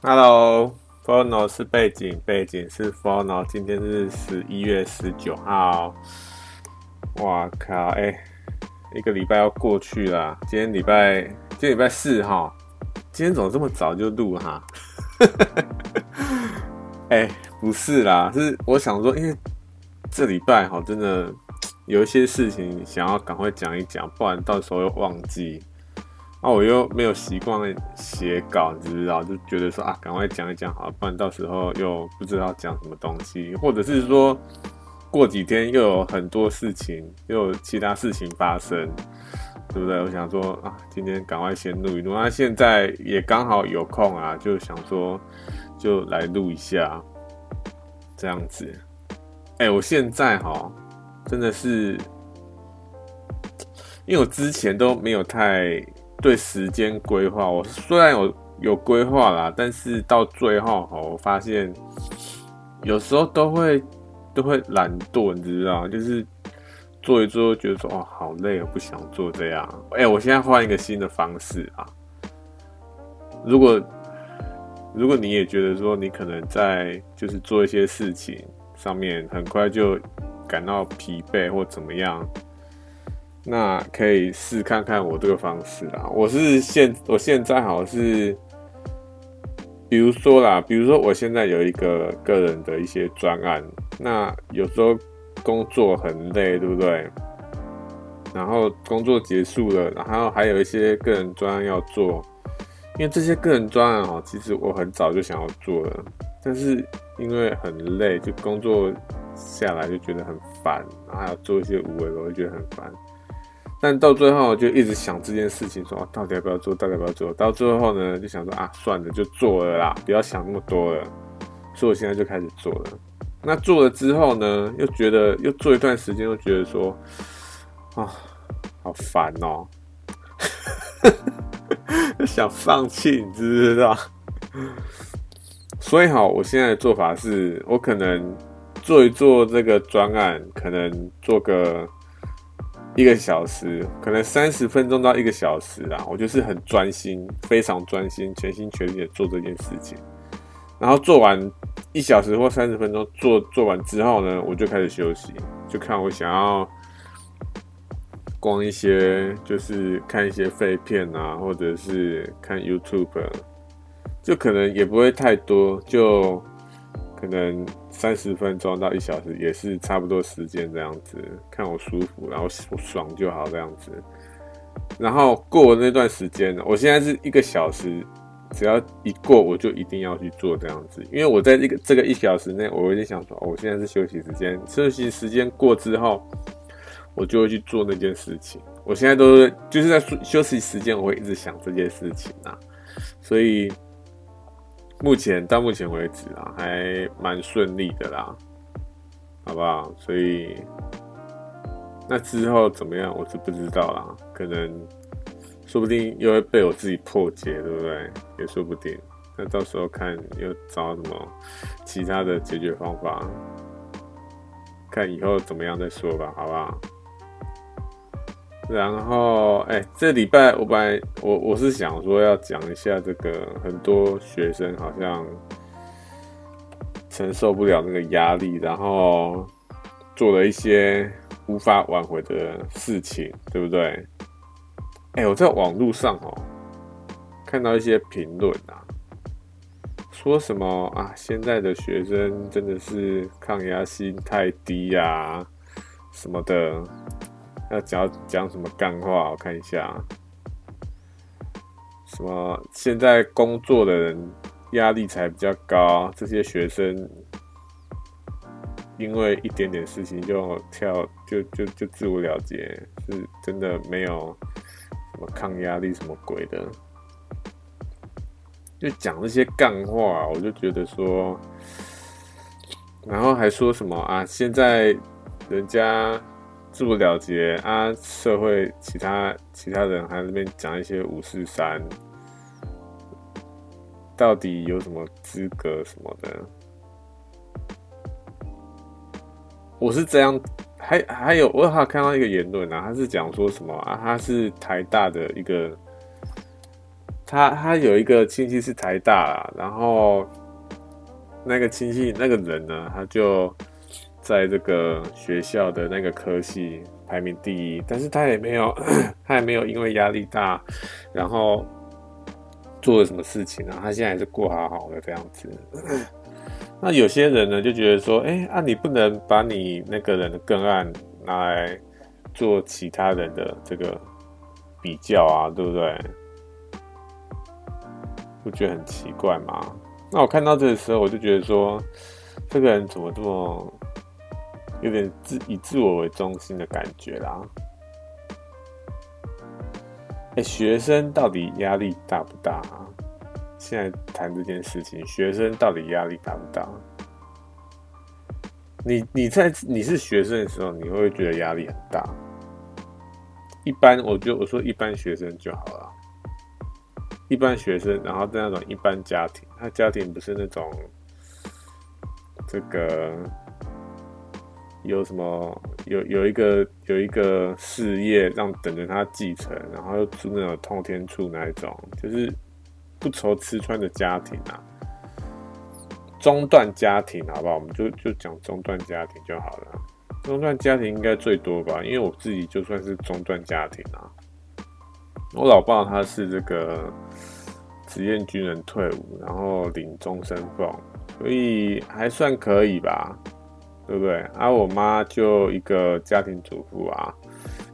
Hello，Phono 是背景，背景是 Phono。今天是十一月十九号。哇靠！哎、一个礼拜要过去了。今天礼拜，今天礼拜四哈。今天怎么这么早就录哈？哎、欸，不是啦，是我想说，因为这礼拜哈，真的有一些事情想要赶快讲一讲，不然到时候又忘记。啊，我又没有习惯写稿，你知道，就觉得说啊，赶快讲一讲好，不然到时候又不知道讲什么东西，或者是说过几天又有很多事情，又有其他事情发生，对不对？我想说啊，今天赶快先录一录，那现在也刚好有空啊，就想说就来录一下，这样子。哎，我现在哈，真的是，因为我之前都没有太。对时间规划，我虽然有有规划啦，但是到最后哈，我发现有时候都会都会懒惰，你知道？就是做一做，觉得说哦，好累，我不想做这样。哎，我现在换一个新的方式啊。如果如果你也觉得说你可能在就是做一些事情上面很快就感到疲惫或怎么样。那可以试看看我这个方式啦。我是现我现在好像是，比如说啦，比如说我现在有一个个人的一些专案，那有时候工作很累，对不对？然后工作结束了，然后还有一些个人专案要做，因为这些个人专案哦，其实我很早就想要做了，但是因为很累，就工作下来就觉得很烦，然后还要做一些无为，我就觉得很烦。但到最后就一直想这件事情，说到底要不要做，到底要不要做？到最后呢，就想说啊，算了，就做了啦，不要想那么多了。所以我现在就开始做了。那做了之后呢，又觉得又做一段时间，又觉得说啊，好烦哦，想放弃，你知不知道？所以好，我现在的做法是，我可能做一做这个专案，可能做个。一个小时，可能三十分钟到一个小时啦，我就是很专心，非常专心，全心全意的做这件事情。然后做完一小时或三十分钟，做做完之后呢，我就开始休息，就看我想要逛一些，就是看一些废片啊，或者是看 YouTube，就可能也不会太多，就可能。三十分钟到一小时也是差不多时间这样子，看我舒服，然后爽就好这样子。然后过了那段时间，我现在是一个小时，只要一过我就一定要去做这样子，因为我在这个这个一小时内，我已经想说，我现在是休息时间，休息时间过之后，我就会去做那件事情。我现在都是就是在休息时间，我会一直想这件事情啊，所以。目前到目前为止啊，还蛮顺利的啦，好不好？所以那之后怎么样，我是不知道啦。可能说不定又会被我自己破解，对不对？也说不定。那到时候看又找什么其他的解决方法，看以后怎么样再说吧，好不好？然后，哎，这礼拜我本来我我是想说要讲一下这个，很多学生好像承受不了那个压力，然后做了一些无法挽回的事情，对不对？哎，我在网络上哦看到一些评论啊，说什么啊，现在的学生真的是抗压性太低呀，什么的。要讲讲什么干话？我看一下，什么现在工作的人压力才比较高，这些学生因为一点点事情就跳，就就就自我了结，是真的没有什么抗压力什么鬼的，就讲那些干话，我就觉得说，然后还说什么啊？现在人家。自我了结啊！社会其他其他人还在那边讲一些五四三，到底有什么资格什么的？我是这样，还还有我还看到一个言论啊，他是讲说什么啊？他是台大的一个他他有一个亲戚是台大啦，然后那个亲戚那个人呢，他就在这个学校的那个科系排名第一，但是他也没有，他也没有因为压力大，然后做了什么事情啊，他现在还是过好好的这样子。那有些人呢就觉得说，哎、啊，你不能把你那个人的个案拿来做其他人的这个比较啊，对不对？不觉得很奇怪吗？那我看到这个时候，我就觉得说，这个人怎么这么有点自以自我为中心的感觉啦？哎、欸，学生到底压力大不大啊？现在谈这件事情，学生到底压力大不大？你你在你是学生的时候，你会不会觉得压力很大？一般，我觉得我说一般学生就好了。一般学生，然后在那种一般家庭，他家庭不是那种这个有什么有有一个有一个事业让等着他继承，然后又住那种通天处那一种，就是不愁吃穿的家庭啊，中段家庭好不好？我们就就讲中段家庭就好了。中段家庭应该最多吧？因为我自己就算是中段家庭啊。我老爸他是这个职业军人退伍，然后领终身俸，所以还算可以吧，对不对？而我妈就一个家庭主妇啊，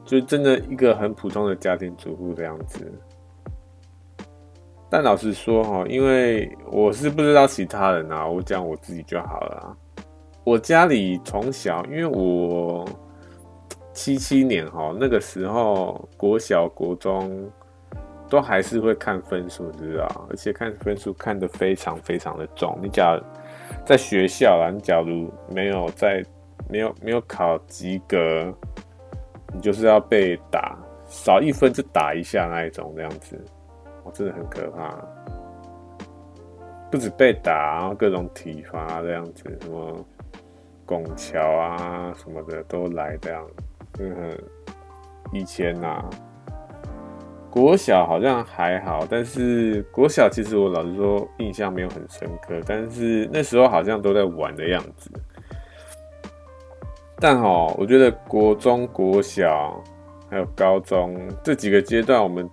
就真的一个很普通的家庭主妇这样子。但老实说哈，因为我是不知道其他人啊，我讲我自己就好了。我家里从小，因为我。七七年哈，那个时候国小、国中都还是会看分数，知道？而且看分数看得非常非常的重。你假如在学校啦，你假如没有在没有没有考及格，你就是要被打，少一分就打一下那一种这样子，我真的很可怕。不止被打，然后各种体罚这样子，什么拱桥啊什么的都来这样。嗯，以前呐、啊，国小好像还好，但是国小其实我老实说印象没有很深刻，但是那时候好像都在玩的样子。但齁，我觉得国中、国小还有高中这几个阶段，我们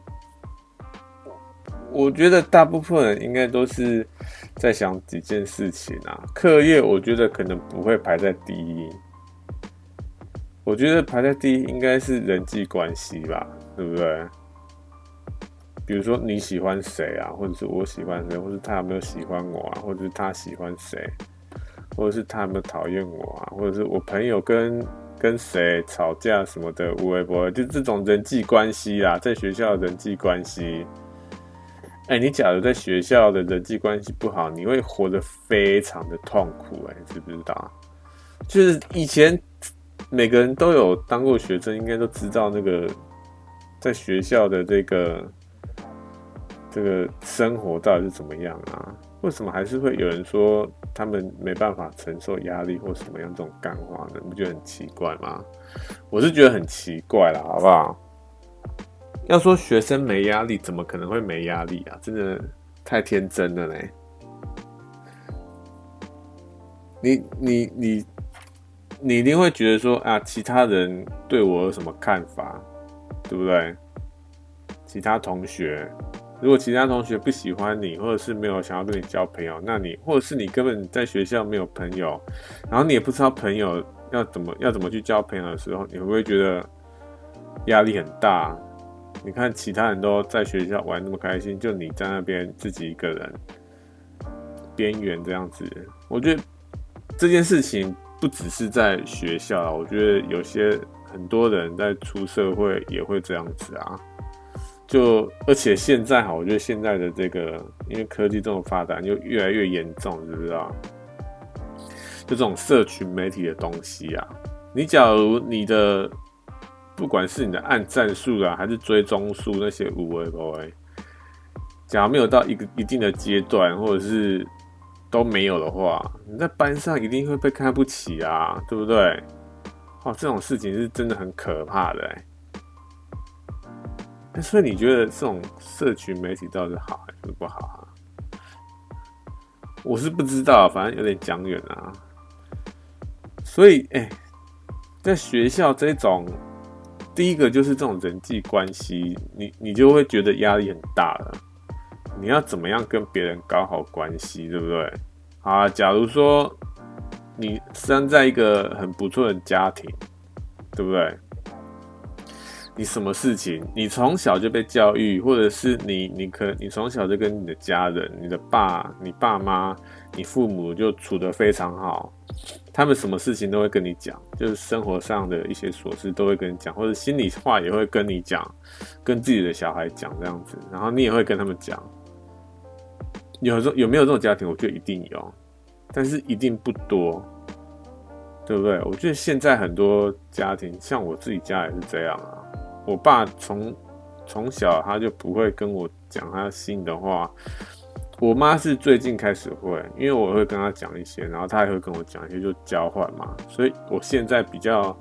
我觉得大部分人应该都是在想几件事情啊，课业我觉得可能不会排在第一。我觉得排在第一应该是人际关系吧，对不对？比如说你喜欢谁啊，或者是我喜欢谁，或者是他有没有喜欢我啊，或者是他喜欢谁，或者是他有没有讨厌我啊，或者是我朋友跟跟谁吵架什么的，无微不至，就这种人际关系啊，在学校人际关系。哎，你假如在学校的人际关系不好，你会活得非常的痛苦，哎，知不知道？就是以前。每个人都有当过学生，应该都知道那个在学校的这个这个生活到底是怎么样啊？为什么还是会有人说他们没办法承受压力或什么样这种干话呢？你不觉得很奇怪吗？我是觉得很奇怪啦，好不好？要说学生没压力，怎么可能会没压力啊？真的太天真了嘞！你你你。你一定会觉得说啊，其他人对我有什么看法，对不对？其他同学，如果其他同学不喜欢你，或者是没有想要跟你交朋友，那你或者是你根本在学校没有朋友，然后你也不知道朋友要怎么要怎么去交朋友的时候，你会不会觉得压力很大？你看其他人都在学校玩那么开心，就你在那边自己一个人边缘这样子，我觉得这件事情。不只是在学校，我觉得有些很多人在出社会也会这样子啊。就而且现在哈，我觉得现在的这个，因为科技这么发达，就越来越严重，知不知道？就这种社群媒体的东西啊，你假如你的不管是你的按赞数啊，还是追踪数那些五维不维，假如没有到一个一定的阶段，或者是。都没有的话，你在班上一定会被看不起啊，对不对？哦，这种事情是真的很可怕的。那所以你觉得这种社群媒体到底是好还是不好啊？我是不知道，反正有点讲远啊。所以，哎、在学校这种，第一个就是这种人际关系，你你就会觉得压力很大了。你要怎么样跟别人搞好关系，对不对？啊，假如说你生在一个很不错的家庭，对不对？你什么事情，你从小就被教育，或者是你，你可你从小就跟你的家人、你的爸、你爸妈、你父母就处得非常好，他们什么事情都会跟你讲，就是生活上的一些琐事都会跟你讲，或者心里话也会跟你讲，跟自己的小孩讲这样子，然后你也会跟他们讲。有这有没有这种家庭？我觉得一定有，但是一定不多，对不对？我觉得现在很多家庭，像我自己家也是这样啊。我爸从从小他就不会跟我讲他心的话，我妈是最近开始会，因为我会跟他讲一些，然后他也会跟我讲一些，就交换嘛。所以我现在比较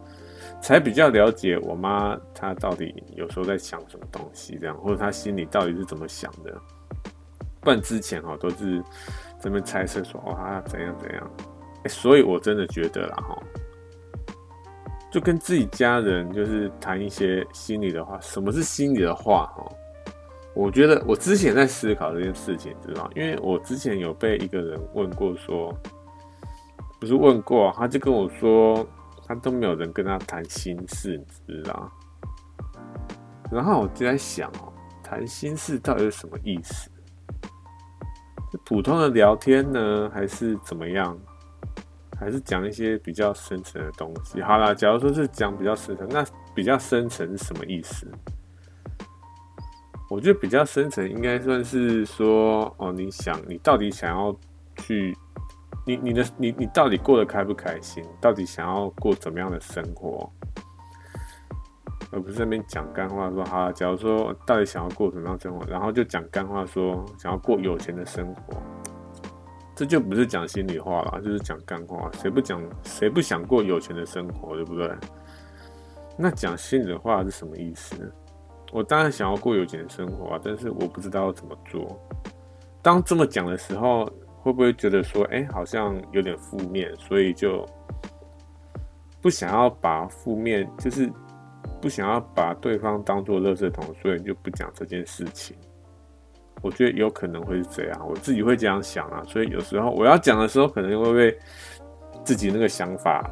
才比较了解我妈她到底有时候在想什么东西，这样或者她心里到底是怎么想的。不然之前哈都是这边猜测说哦他怎样怎样，所以我真的觉得啦哈。就跟自己家人就是谈一些心里的话。什么是心里的话？哈，我觉得我之前在思考这件事情，知道？因为我之前有被一个人问过，说不是问过，他就跟我说，他都没有人跟他谈心事，你知道？然后我就在想哦，谈心事到底是什么意思？是普通的聊天呢，还是怎么样？还是讲一些比较深层的东西。好啦，假如说是讲比较深层，那比较深层是什么意思？我觉得比较深层应该算是说，哦，你想，你到底想要去，你你的你你到底过得开不开心？到底想要过怎么样的生活？而不是那边讲干话说，好啦，假如说到底想要过什么样的生活，然后就讲干话说想要过有钱的生活。这就不是讲心里话了，就是讲干话。谁不讲？谁不想过有钱的生活，对不对？那讲心里话是什么意思？我当然想要过有钱的生活啊，但是我不知道要怎么做。当这么讲的时候，会不会觉得说，哎，好像有点负面，所以就不想要把负面，就是不想要把对方当做垃圾桶，所以就不讲这件事情。我觉得有可能会是这样，我自己会这样想啊，所以有时候我要讲的时候，可能会被自己那个想法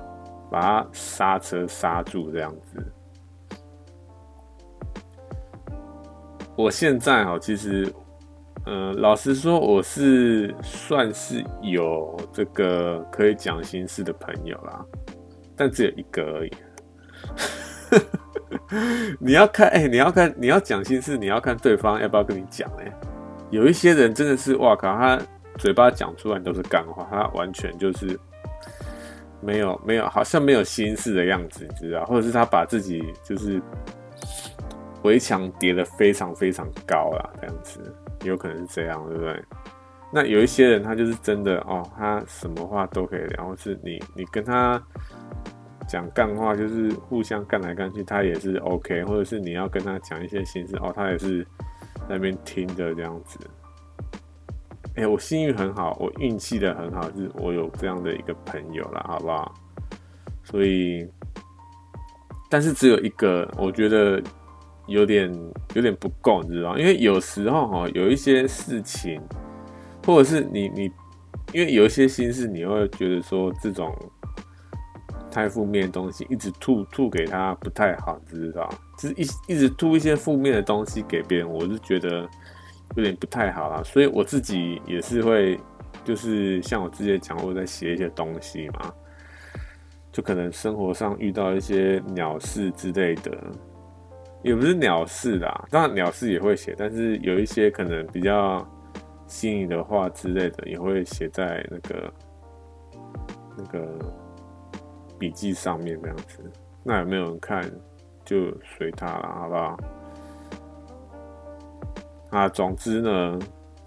把它刹车刹住这样子。我现在哦，其实，嗯、老实说，我是算是有这个可以讲心事的朋友啦，但只有一个而已。你要看，哎、你要看，你要讲心事，你要看对方要不要跟你讲，哎。有一些人真的是哇靠，他嘴巴讲出来都是干话，他完全就是没有没有，好像没有心事的样子，你知道？或者是他把自己就是围墙叠得非常非常高啦，这样子有可能是这样，对不对？那有一些人他就是真的哦，他什么话都可以聊，或是你你跟他讲干话，就是互相干来干去，他也是 OK，或者是你要跟他讲一些心事哦，他也是。那边听着这样子，哎、我幸运很好，我运气的很好，就是我有这样的一个朋友啦，好不好？所以，但是只有一个，我觉得有点有点不够，你知道？因为有时候哈，有一些事情，或者是你你，因为有一些心事，你会觉得说这种。太负面的东西一直吐吐给他不太好，知道？就是一一直吐一些负面的东西给别人，我是觉得有点不太好啦。所以我自己也是会，就是像我之前讲过，在写一些东西嘛，就可能生活上遇到一些鸟事之类的，也不是鸟事啦，当然鸟事也会写，但是有一些可能比较心里的话之类的，也会写在那个那个。笔记上面这样子，那有没有人看就随他了，好不好？啊，总之呢，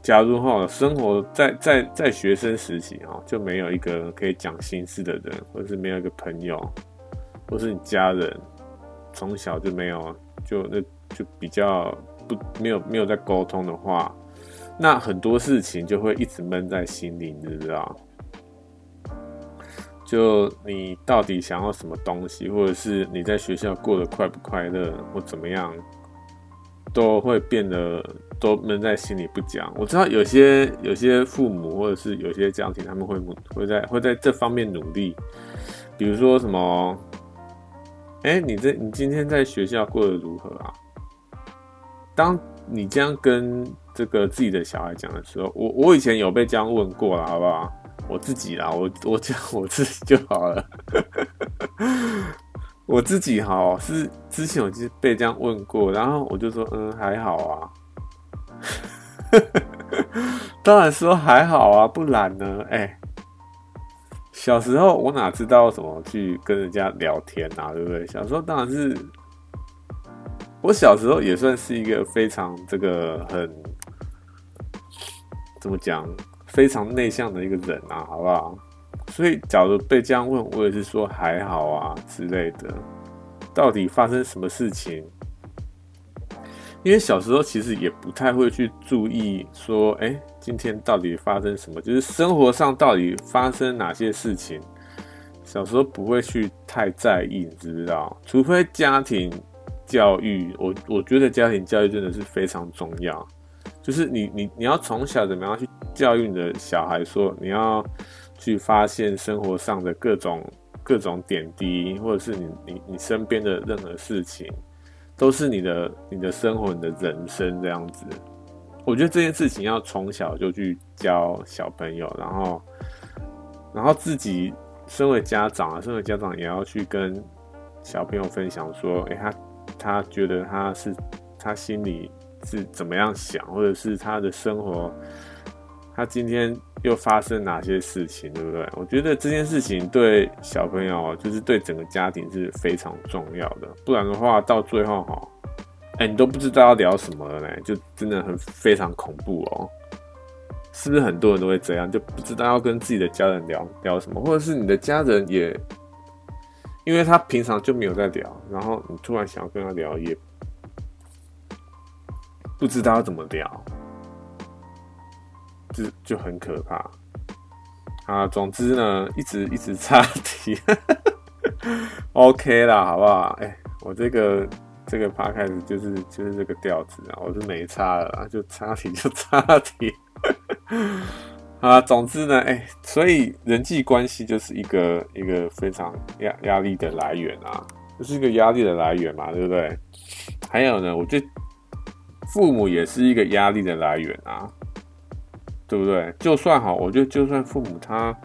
假如哈生活在在在学生时期哈，就没有一个可以讲心事的人，或是没有一个朋友，或是你家人从小就没有，就那就比较不没有没有在沟通的话，那很多事情就会一直闷在心里，你知道？就你到底想要什么东西，或者是你在学校过得快不快乐，或怎么样，都会变得都闷在心里不讲。我知道有些有些父母或者是有些家庭，他们会会在会在这方面努力，比如说什么，哎、你这你今天在学校过得如何啊？当你这样跟这个自己的小孩讲的时候，我我以前有被这样问过了，好不好？我自己啦，我我讲 我自己就好了。我自己哈是之前我就是被这样问过，然后我就说嗯还好啊。当然说还好啊，不然呢？哎、小时候我哪知道怎么去跟人家聊天啊，对不对？小时候当然是，我小时候也算是一个非常这个很怎么讲？非常内向的一个人啊，好不好？所以，假如被这样问，我也是说还好啊之类的。到底发生什么事情？因为小时候其实也不太会去注意说，哎、今天到底发生什么？就是生活上到底发生哪些事情？小时候不会去太在意，你知不知道？除非家庭教育，我我觉得家庭教育真的是非常重要。就是你你你要从小怎么样去教育你的小孩，说你要去发现生活上的各种各种点滴，或者是你你你身边的任何事情，都是你的你的生活，你的人生这样子。我觉得这件事情要从小就去教小朋友，然后然后自己身为家长啊，身为家长也要去跟小朋友分享说，哎，他他觉得他是他心里。是怎么样想，或者是他的生活，他今天又发生哪些事情，对不对？我觉得这件事情对小朋友，就是对整个家庭是非常重要的。不然的话，到最后哈，哎，你都不知道要聊什么了呢，就真的很非常恐怖哦。是不是很多人都会这样，就不知道要跟自己的家人聊聊什么，或者是你的家人也，因为他平常就没有在聊，然后你突然想要跟他聊也。不知道怎么聊，就就很可怕啊！总之呢，一直一直差题，OK 啦，好不好？哎、我这个这个 podcast 就是就是这个调子啊，我是没差了啦，就差题 就差题 啊！总之呢，哎、所以人际关系就是一个一个非常压压力的来源啊，就是一个压力的来源嘛，对不对？还有呢，我就。父母也是一个压力的来源啊，对不对？就算好，我觉得就算父母他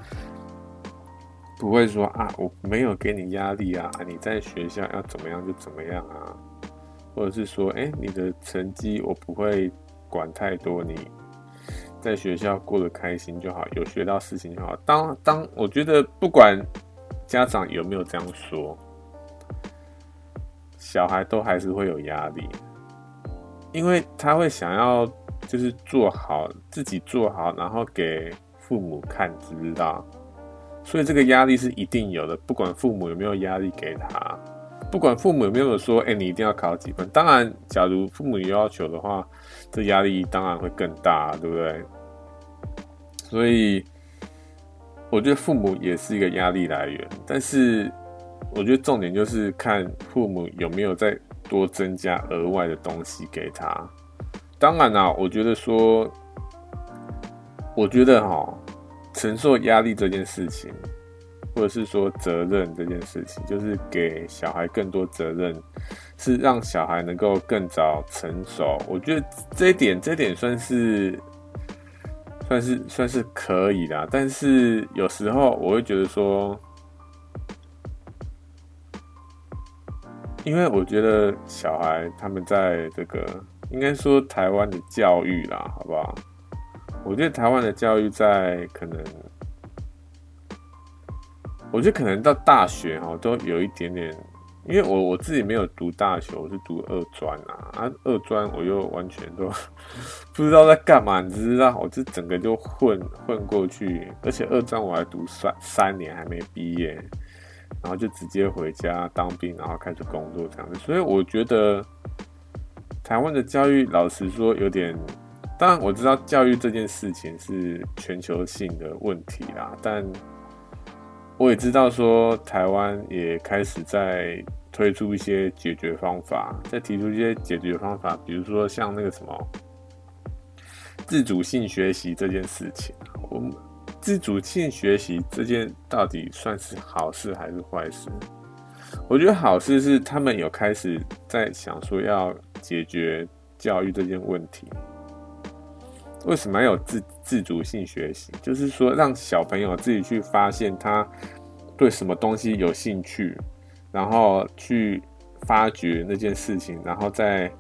不会说啊，我没有给你压力啊，你在学校要怎么样就怎么样啊，或者是说，哎，你的成绩我不会管太多，你在学校过得开心就好，有学到事情就好。当当，我觉得不管家长有没有这样说，小孩都还是会有压力。因为他会想要就是做好自己做好，然后给父母看，知不知道？所以这个压力是一定有的，不管父母有没有压力给他，不管父母有没有说，哎，你一定要考几分。当然，假如父母有要求的话，这压力当然会更大，对不对？所以，我觉得父母也是一个压力来源，但是我觉得重点就是看父母有没有在。多增加额外的东西给他。当然啦，我觉得说，我觉得哈，承受压力这件事情，或者是说责任这件事情，就是给小孩更多责任，是让小孩能够更早成熟。我觉得这一点，这一点算是，算是，算是可以的。但是有时候我会觉得说。因为我觉得小孩他们在这个应该说台湾的教育啦，好不好？我觉得台湾的教育在可能，我觉得可能到大学哈都有一点点，因为我我自己没有读大学，我是读二专啊，啊二专我又完全都 不知道在干嘛，你知道，我这整个就混混过去，而且二专我还读三三年还没毕业。然后就直接回家当兵，然后开始工作这样子。所以我觉得，台湾的教育，老实说有点，当然我知道教育这件事情是全球性的问题啦，但我也知道说台湾也开始在推出一些解决方法，在提出一些解决方法，比如说像那个什么自主性学习这件事情，我们自主性学习这件到底算是好事还是坏事？我觉得好事是他们有开始在想说要解决教育这件问题。为什么要有自自主性学习？就是说让小朋友自己去发现他对什么东西有兴趣，然后去发掘那件事情，然后再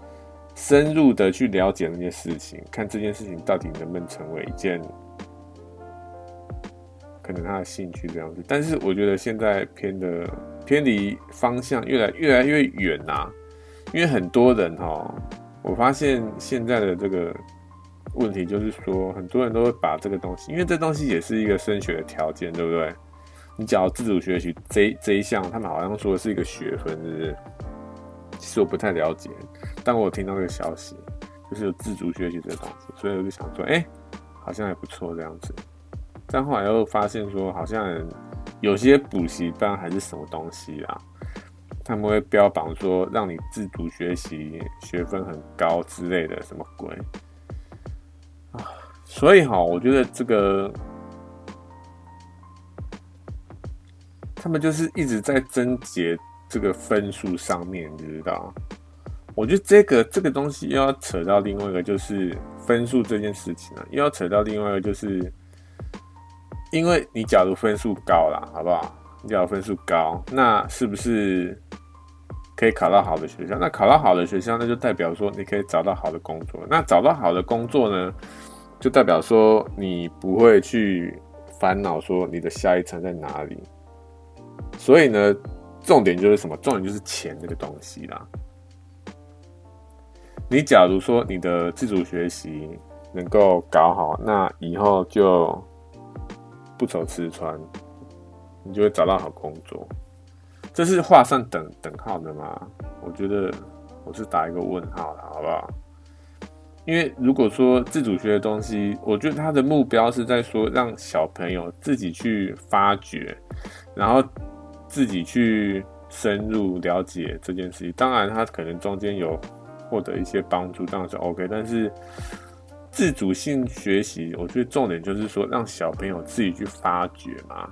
深入的去了解那件事情，看这件事情到底能不能成为一件。可能他的兴趣这样子，但是我觉得现在偏的偏离方向越来越来越远呐、因为很多人哈，我发现现在的这个问题就是说，很多人都会把这个东西，因为这东西也是一个升学的条件，对不对？你只要自主学习这这一项，他们好像说的是一个学分，是不是？其实我不太了解，但我听到这个消息，就是有自主学习这个东西，所以我就想说，哎、好像还不错这样子。但后来又发现说，好像有些补习班还是什么东西啊，他们会标榜说让你自主学习，学分很高之类的，什么鬼啊？所以哈，我觉得这个他们就是一直在争节这个分数上面，你知道？我觉得这个这个东西又要扯到另外一个，就是分数这件事情啊，又要扯到另外一个就是。因为你假如分数高啦，好不好？你假如分数高，那是不是可以考到好的学校？那考到好的学校，那就代表说你可以找到好的工作。那找到好的工作呢，就代表说你不会去烦恼说你的下一层在哪里。所以呢，重点就是什么？重点就是钱这个东西啦。你假如说你的自主学习能够搞好，那以后就。不愁吃穿，你就会找到好工作，这是画上等等号的吗？我觉得我是打一个问号的，好不好？因为如果说自主学的东西，我觉得他的目标是在说让小朋友自己去发掘，然后自己去深入了解这件事情。当然，他可能中间有获得一些帮助，当然是 OK，但是。自主性学习，我觉得重点就是说，让小朋友自己去发掘嘛，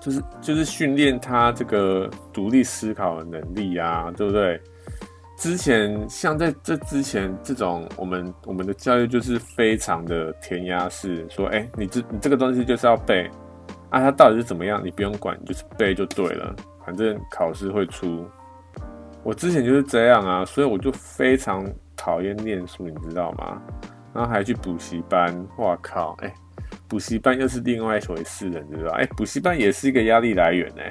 就是就是训练他这个独立思考的能力啊，对不对？之前像在这之前，这种我们我们的教育就是非常的填鸭式，说，哎，你这你这个东西就是要背啊，它到底是怎么样，你不用管，就是背就对了，反正考试会出。我之前就是这样啊，所以我就非常。讨厌念书，你知道吗？然后还去补习班，哇靠！哎、补习班又是另外一回事了，你知道？哎、补习班也是一个压力来源呢。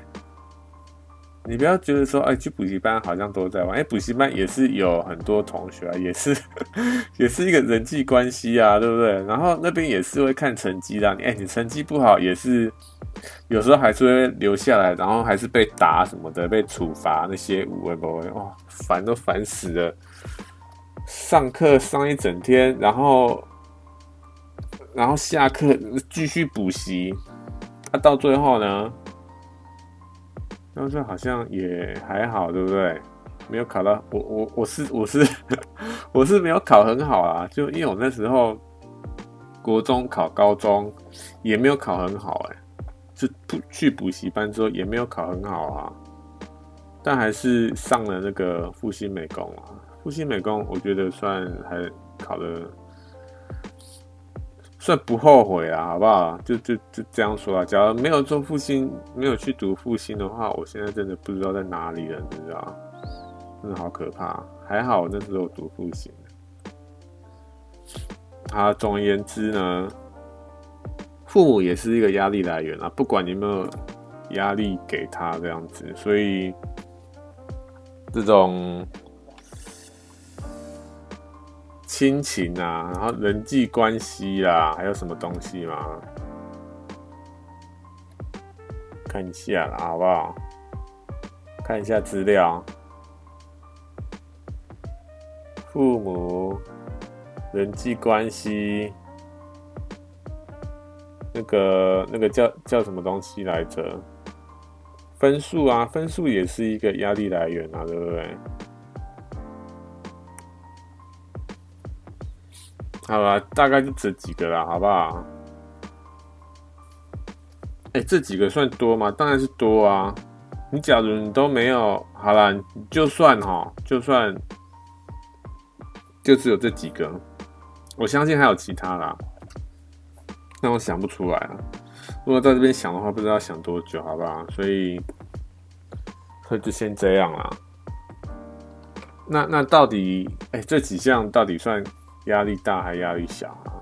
你不要觉得说，哎、去补习班好像都在玩，哎、补习班也是有很多同学啊，也是，也是一个人际关系啊，对不对？然后那边也是会看成绩的，哎、你成绩不好也是，有时候还是会留下来，然后还是被打什么的，被处罚那些，会不会？哇，烦都烦死了。上课上一整天，然后，然后下课继续补习，啊，到最后呢，到最后好像也还好，对不对？没有考到，我我我是我是 我是没有考很好啊，就因为我那时候国中考高中也没有考很好，哎，就不去补习班之后也没有考很好啊，但还是上了那个复兴美工啊。复兴美工，我觉得算还考的算不后悔啊，好不好？就就就这样说啊。假如没有做复兴，没有去读复兴的话，我现在真的不知道在哪里了，你知道？真的好可怕。还好那时候读复兴。啊，总而言之呢，父母也是一个压力来源啊，不管你有没有压力给他这样子，所以这种。亲情啊，然后人际关系啦，还有什么东西吗？看一下啦，好不好？看一下资料。父母、人际关系，那个那个叫叫什么东西来着？分数啊，分数也是一个压力来源啊，对不对？好吧，大概就这几个啦，好不好？哎、这几个算多吗？当然是多啊！你假如你都没有，好啦，就算哈，就算就只有这几个，我相信还有其他啦，但我想不出来啊。如果在这边想的话，不知道想多久，好不好？所以，所以就先这样啦。那那到底，哎、这几项到底算压力大还压力小啊？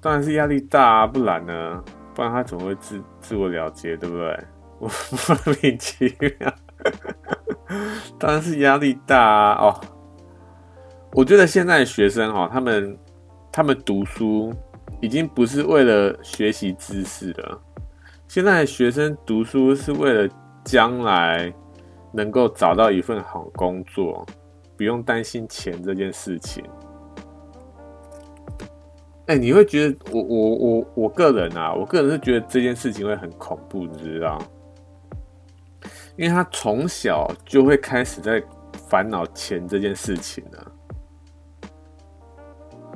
当然是压力大啊，不然呢？不然他怎么会自自我了结，对不对？我莫名其妙，当然是压力大啊！哦，我觉得现在学生哈，他们他们读书已经不是为了学习知识了，现在学生读书是为了将来能够找到一份好工作，不用担心钱这件事情。哎、你会觉得我我我我个人啊，我个人是觉得这件事情会很恐怖，你知道？因为他从小就会开始在烦恼钱这件事情了。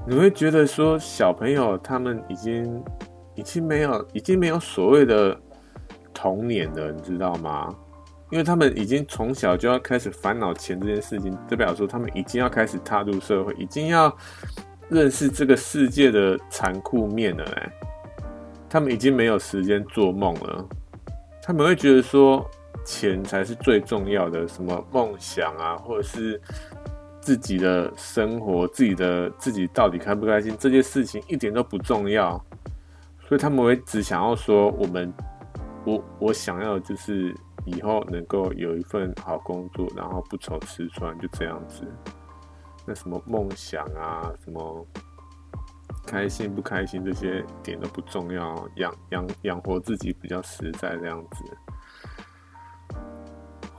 你会觉得说，小朋友他们已经已经没有已经没有所谓的童年了，你知道吗？因为他们已经从小就要开始烦恼钱这件事情，代表说他们已经要开始踏入社会，已经要。认识这个世界的残酷面了，哎，他们已经没有时间做梦了。他们会觉得说，钱才是最重要的，什么梦想啊，或者是自己的生活，自己的自己到底开不开心，这件事情一点都不重要。所以他们会只想要说，我们，我我想要就是以后能够有一份好工作，然后不愁吃穿，就这样子。那什么梦想啊，什么开心不开心，这些点都不重要，养养养活自己比较实在这样子。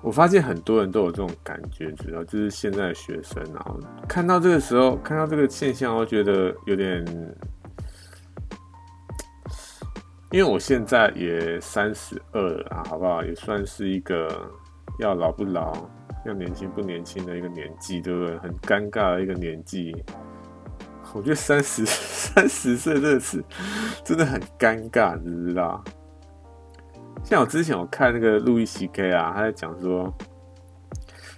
我发现很多人都有这种感觉，主要就是现在的学生啊，看到这个时候，看到这个现象，我觉得有点，因为我现在也三十二了啊，好不好？也算是一个要老不老。要年轻不年轻的一个年纪，对不对？很尴尬的一个年纪。我觉得三十 三十岁这个词真的很尴尬，你知道？像我之前我看那个路易 CK 啊，他在讲说，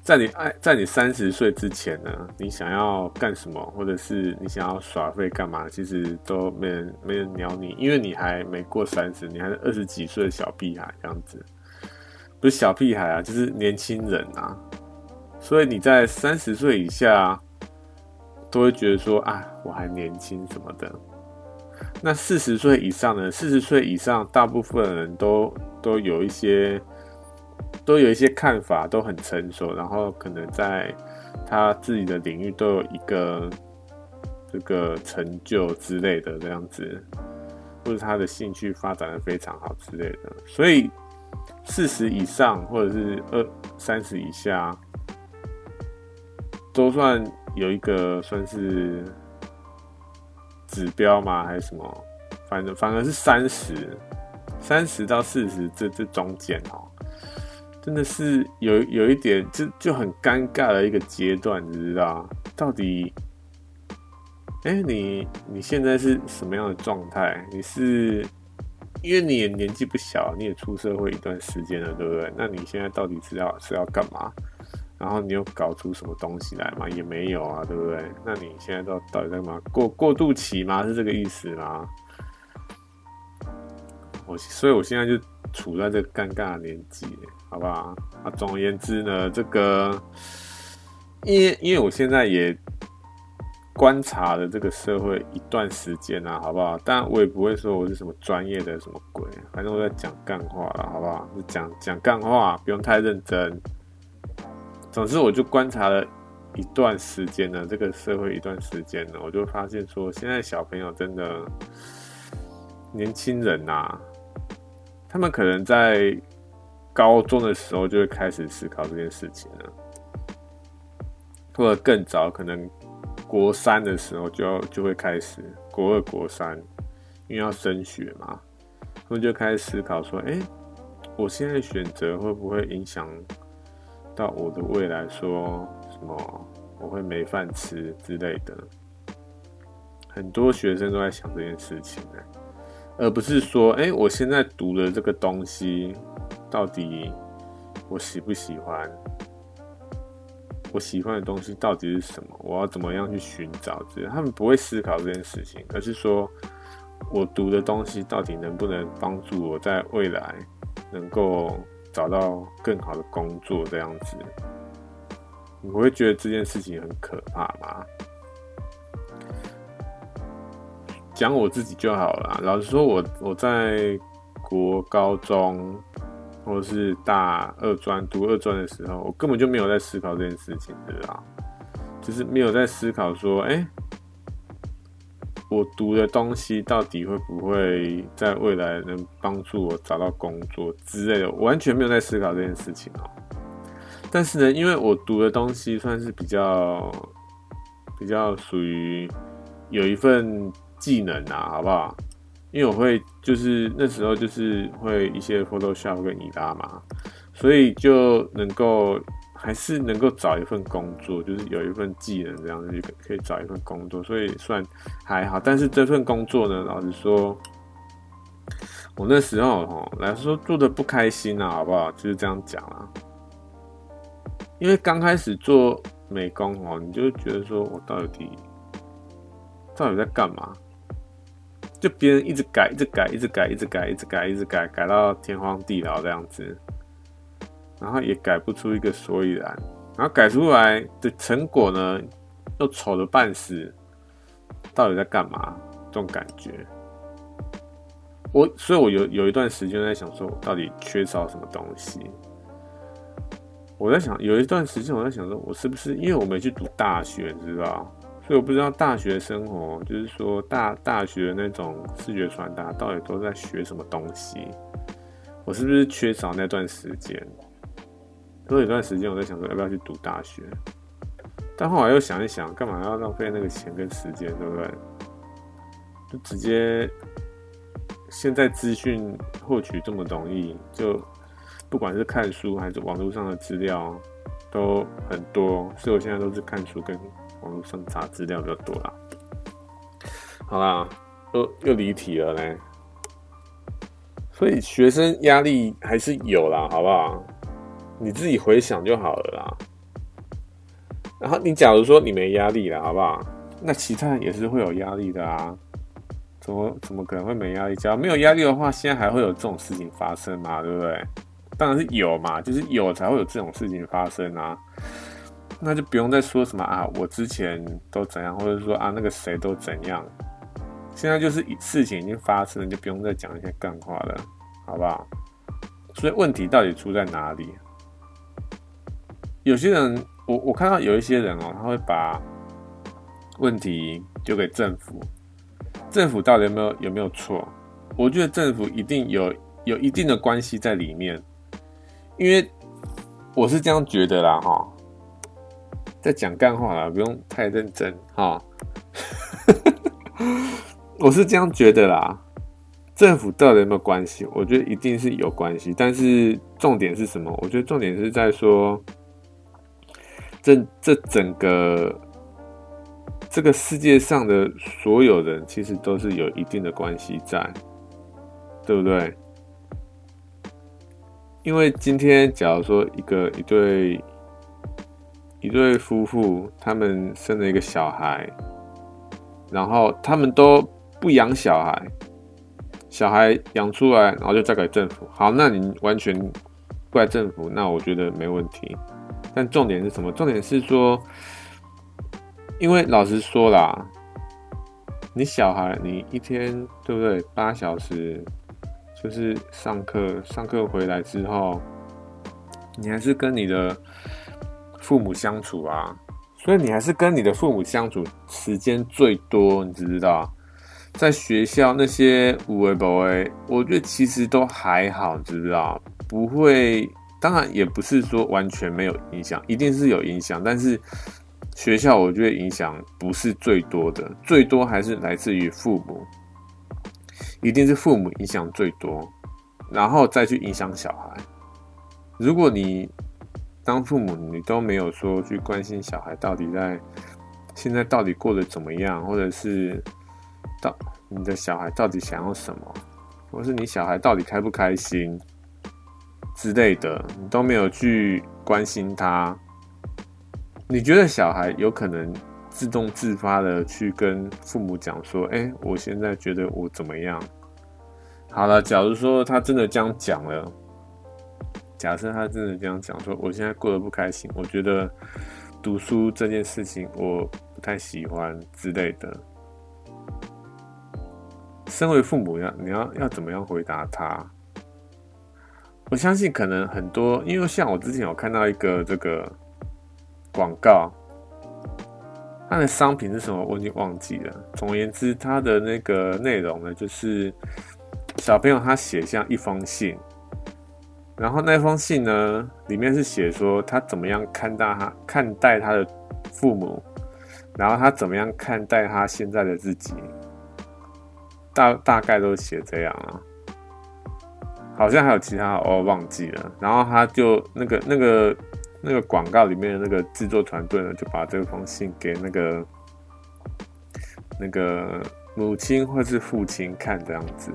在你爱在你三十岁之前呢，你想要干什么，或者是你想要耍废干嘛，其实都没人没人鸟你，因为你还没过三十，你还是二十几岁的小屁孩这样子。不是小屁孩啊，就是年轻人啊。所以你在三十岁以下，都会觉得说啊，我还年轻什么的。那四十岁以上呢？四十岁以上，大部分人都都有一些，都有一些看法，都很成熟，然后可能在他自己的领域都有一个这个成就之类的这样子，或者他的兴趣发展的非常好之类的。所以四十以上或者是二三十以下。都算有一个算是指标吗？还是什么？反正反而是三十，三十到四十这这中间哦，真的是有有一点就就很尴尬的一个阶段，你知道？到底，哎、你你现在是什么样的状态？你是因为你也年纪不小，你也出社会一段时间了，对不对？那你现在到底是要是要干嘛？然后你又搞出什么东西来吗？也没有啊，对不对？那你现在到到底在干嘛？过过渡期吗？是这个意思吗？我所以，我现在就处在这个尴尬的年纪，好不好？啊，总而言之呢，这个，因为因为我现在也观察了这个社会一段时间啊，好不好？但我也不会说我是什么专业的什么鬼，反正我在讲干话了，好不好？就讲讲干话，不用太认真。总之，我就观察了一段时间呢，这个社会一段时间呢，我就发现说，现在小朋友真的年轻人呐、啊，他们可能在高中的时候就会开始思考这件事情了。或者更早，可能国三的时候就要就会开始，国二、国三，因为要升学嘛，他们就开始思考说：哎，我现在选择会不会影响到我的未来？说什么我会没饭吃之类的。很多学生都在想这件事情呢，而不是说：哎，我现在读的这个东西，到底我喜不喜欢？我喜欢的东西到底是什么？我要怎么样去寻找？这他们不会思考这件事情，而是说我读的东西到底能不能帮助我在未来能够找到更好的工作？这样子，你会觉得这件事情很可怕吗？讲我自己就好了。老实说，我我在国高中。或者是大二专读二专的时候，我根本就没有在思考这件事情的啦，就是没有在思考说，哎、我读的东西到底会不会在未来能帮助我找到工作之类的，完全没有在思考这件事情哦。但是呢，因为我读的东西算是比较比较属于有一份技能啊，好不好？因为我会就是那时候就是会一些 Photoshop 跟伊拉嘛，所以就能够还是能够找一份工作，就是有一份技能这样子就可以找一份工作，所以算还好。但是这份工作呢，老实说，我那时候哦来说做的不开心啊，好不好？就是这样讲啊。因为刚开始做美工哦，你就觉得说我到底到底在干嘛？就别人一直改，一直改，一直改，一直改，一直改，一直改，改到天荒地老这样子，然后也改不出一个所以然，然后改出来的成果呢，又丑的半死，到底在干嘛？这种感觉，我所以，我有有一段时间在想，说我到底缺少什么东西？我在想，有一段时间我在想，说我是不是因为我没去读大学，你知道？所以我不知道大学生活，就是说大大学的那种视觉传达到底都在学什么东西？我是不是缺少那段时间？所以有段时间我在想说要不要去读大学，但后来又想一想，干嘛要浪费那个钱跟时间，对不对？就直接现在资讯获取这么容易，就不管是看书还是网络上的资料都很多，所以我现在都是看书跟。网络上查资料比较多啦，好啦，又又离题了嘞。所以学生压力还是有啦，好不好？你自己回想就好了啦。然后你假如说你没压力了，好不好？那其他人也是会有压力的啊。怎么怎么可能会没压力？假如没有压力的话，现在还会有这种事情发生吗？对不对？当然是有嘛，就是有才会有这种事情发生啊。那就不用再说什么啊，我之前都怎样，或者说啊，那个谁都怎样。现在就是事情已经发生了，就不用再讲一些干话了，好不好？所以问题到底出在哪里？有些人，我我看到有一些人哦，他会把问题丢给政府。政府到底有没有有没有错？我觉得政府一定有有一定的关系在里面，因为我是这样觉得啦，哈。在讲干话啦，不用太认真哈。我是这样觉得啦，政府到底有没有关系？我觉得一定是有关系，但是重点是什么？我觉得重点是在说，这这整个这个世界上的所有人，其实都是有一定的关系在，对不对？因为今天假如说一个一对。一对夫妇，他们生了一个小孩，然后他们都不养小孩，小孩养出来，然后就交给政府。好，那你完全怪政府，那我觉得没问题。但重点是什么？重点是说，因为老实说啦，你小孩你一天对不对？八小时就是上课，上课回来之后，你还是跟你的。父母相处啊，所以你还是跟你的父母相处时间最多，你知不知道？在学校那些有的没的，我觉得其实都还好，知不知道？不会，当然也不是说完全没有影响，一定是有影响，但是学校我觉得影响不是最多的，最多还是来自于父母，一定是父母影响最多，然后再去影响小孩。如果你当父母，你都没有说去关心小孩到底在现在到底过得怎么样，或者是到你的小孩到底想要什么，或是你小孩到底开不开心之类的，你都没有去关心他。你觉得小孩有可能自动自发的去跟父母讲说：“欸，我现在觉得我怎么样？”好了，假如说他真的这样讲了，假设他真的这样讲说：“我现在过得不开心，我觉得读书这件事情我不太喜欢之类的。”身为父母要你要要怎么样回答他？我相信可能很多，因为像我之前有看到一个这个。广告，它的商品是什么？我已经忘记了。总而言之，它的那个内容呢，就是小朋友他写下一封信，然后那封信呢，里面是写说他怎么样看待他看待他的父母，然后他怎么样看待他现在的自己，大大概都写这样啊。好像还有其他，我忘记了。然后他就那个那个。那个广告里面的那个制作团队呢，就把这封信给那个那个母亲或是父亲看，这样子。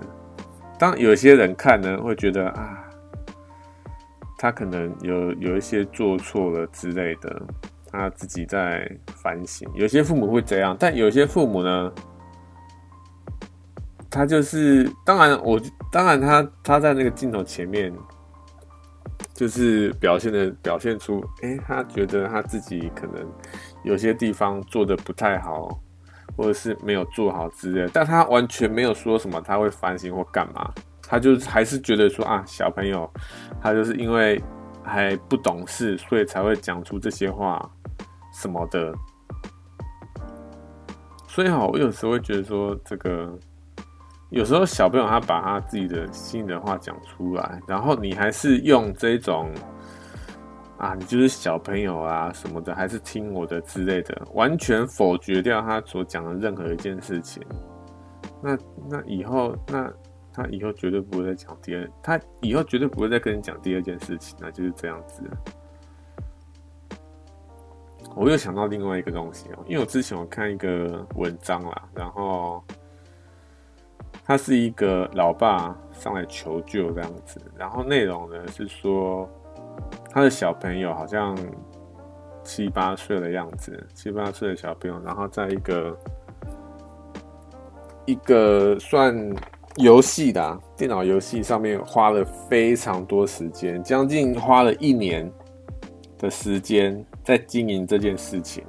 当有些人看呢，会觉得啊，他可能有有一些做错了之类的，他自己在反省。有些父母会这样，但有些父母呢，他就是当然我，当然他他在那个镜头前面。就是表现的表现出，哎、欸，他觉得他自己可能有些地方做的不太好，或者是没有做好之类，但他完全没有说什么他会反省或干嘛，他就还是觉得说啊，小朋友他就是因为还不懂事，所以才会讲出这些话什么的。所以哈，我有时候会觉得说这个。有时候小朋友他把他自己的心里的话讲出来，然后你还是用这种啊，你就是小朋友啊什么的，还是听我的之类的，完全否决掉他所讲的任何一件事情。那那以后，那他以后绝对不会再讲第二，他以后绝对不会再跟你讲第二件事情，那就是这样子。我又想到另外一个东西哦，因为我之前我看一个文章啦，然后。他是一个老爸上来求救这样子，然后内容呢是说他的小朋友好像七八岁的样子，七八岁的小朋友，然后在一个一个算游戏的啊，电脑游戏上面花了非常多时间，将近花了一年的时间在经营这件事情。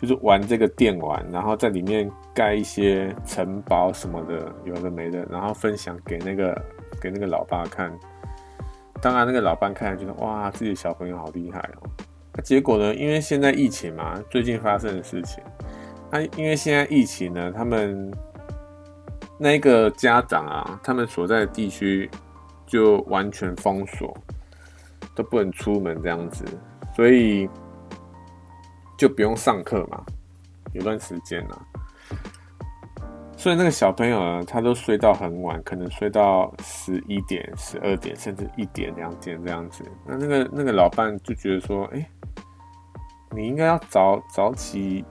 就是玩这个电玩，然后在里面盖一些城堡什么的，有的没的，然后分享给那个给那个老爸看。当然，那个老爸看了觉得哇，自己的小朋友好厉害哦。那结果呢？因为现在疫情嘛，最近发生的事情，那因为现在疫情呢，他们那个家长啊，他们所在的地区就完全封锁，都不能出门这样子，所以。就不用上课嘛，有段时间了，所以那个小朋友呢，他都睡到很晚，可能睡到十一点、十二点，甚至一点、两点这样子。那那个那个老伴就觉得说，哎、你应该要早早起，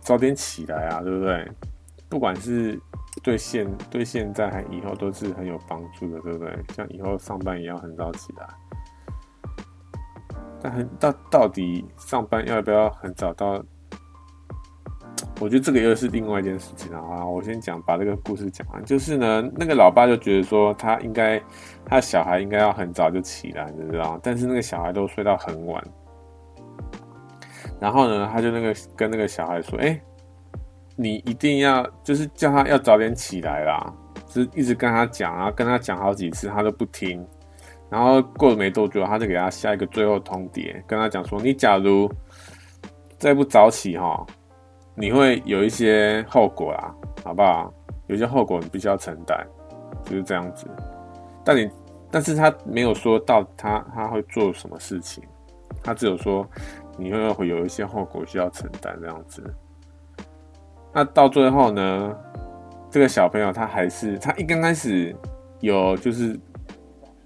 早点起来啊，对不对？不管是对现对现在还以后都是很有帮助的，对不对？像以后上班也要很早起来。但很到到底上班要不要很早到？我觉得这个又是另外一件事情了啊！我先讲，把这个故事讲完。就是呢，那个老爸就觉得说，他应该，他小孩应该要很早就起来，你知道？但是那个小孩都睡到很晚。然后呢，他就那个跟那个小孩说：“哎，你一定要，就是叫他要早点起来啦！”就是一直跟他讲啊，跟他讲好几次，他都不听。然后过了没多久，他就给他下一个最后通牒，跟他讲说：“你假如再不早起哈，你会有一些后果啦，好不好？有些后果你必须要承担，就是这样子。但你，但是他没有说到他他会做什么事情，他只有说你会会有一些后果需要承担这样子。那到最后呢，这个小朋友他还是他一刚开始有就是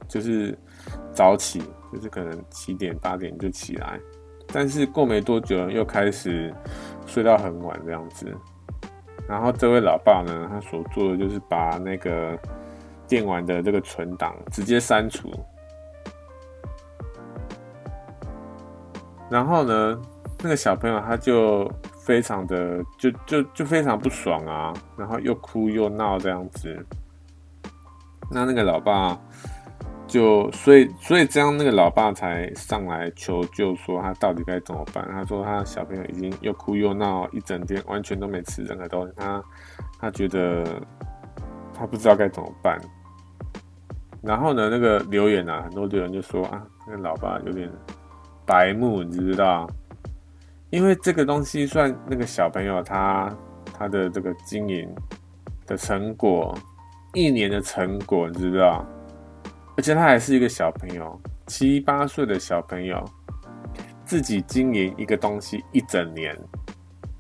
就是早起，就是可能七点八点就起来，但是过没多久又开始睡到很晚这样子。然后这位老爸呢，他所做的就是把那个电玩的这个存档直接删除。然后呢，那个小朋友他就非常的就就就非常不爽啊，然后又哭又闹这样子。那那个老爸就所以所以这样那个老爸才上来求救，说他到底该怎么办。他说他小朋友已经又哭又闹一整天，完全都没吃任何东西。他他觉得他不知道该怎么办。然后呢，那个留言啊，很多留言就说啊，那个老爸有点。白目，你知不知道？因为这个东西算那个小朋友他他的这个经营的成果，一年的成果，你知不知道？而且他还是一个小朋友，七八岁的小朋友，自己经营一个东西一整年，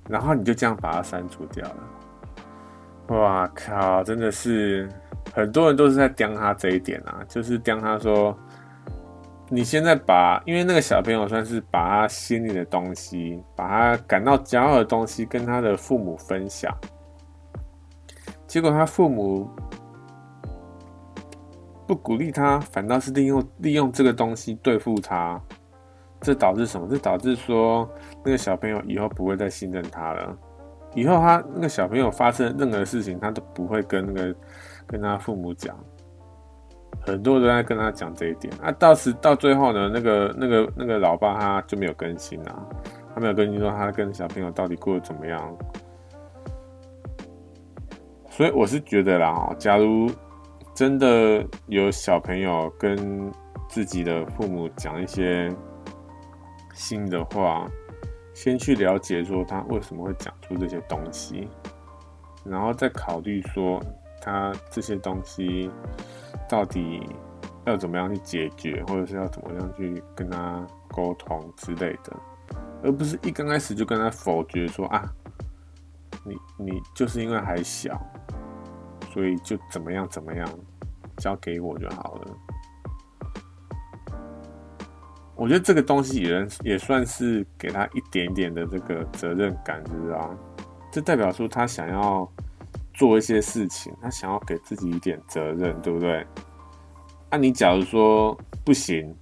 然后你就这样把它删除掉了。哇靠！真的是很多人都是在刁他这一点啊，就是刁他说。你现在把，因为那个小朋友算是把他心里的东西，把他感到骄傲的东西跟他的父母分享，结果他父母不鼓励他，反倒是利用利用这个东西对付他，这导致什么？这导致说那个小朋友以后不会再信任他了，以后他那个小朋友发生任何事情，他都不会跟那个跟他父母讲。很多人都在跟他讲这一点啊，到时到最后呢，那个那个那个老爸他就没有更新啊，他没有更新说他跟小朋友到底过得怎么样。所以我是觉得啦，假如真的有小朋友跟自己的父母讲一些新的话，先去了解说他为什么会讲出这些东西，然后再考虑说他这些东西。到底要怎么样去解决，或者是要怎么样去跟他沟通之类的，而不是一刚开始就跟他否决说啊，你你就是因为还小，所以就怎么样怎么样，交给我就好了。我觉得这个东西也也算是给他一点点的这个责任感，知道吗？这代表说他想要。做一些事情，他想要给自己一点责任，对不对？那、你假如说不行，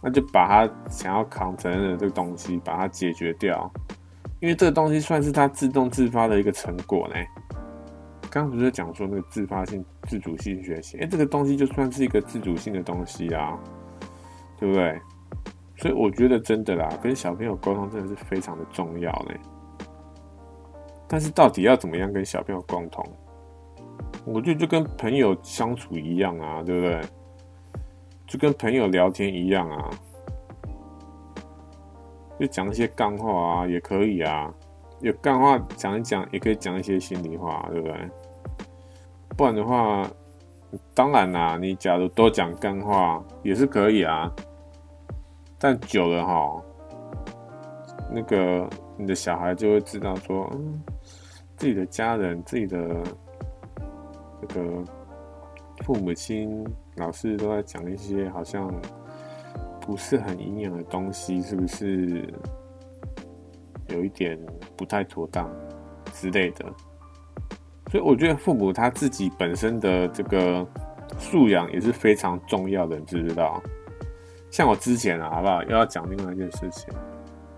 那就把他想要扛责任的这个东西把它解决掉，因为这个东西算是他自动自发的一个成果呢。刚刚不是讲说那个自发性、自主性学习？哎，这个东西就算是一个自主性的东西啊，对不对？所以我觉得真的啦，跟小朋友沟通真的是非常的重要呢。但是到底要怎么样跟小朋友沟通？我觉得就跟朋友相处一样啊，对不对？就跟朋友聊天一样啊，就讲一些干话啊，也可以啊。有干话讲一讲，也可以讲一些心里话，对不对？不然的话，当然啦，你假如多讲干话也是可以啊。但久了哈，那个你的小孩就会知道说，嗯。自己的家人、自己的这个父母亲、老师都在讲一些好像不是很营养的东西，是不是有一点不太妥当之类的？所以我觉得父母他自己本身的这个素养也是非常重要的，你知不知道？像我之前啊，好不好？又要讲另外一件事情，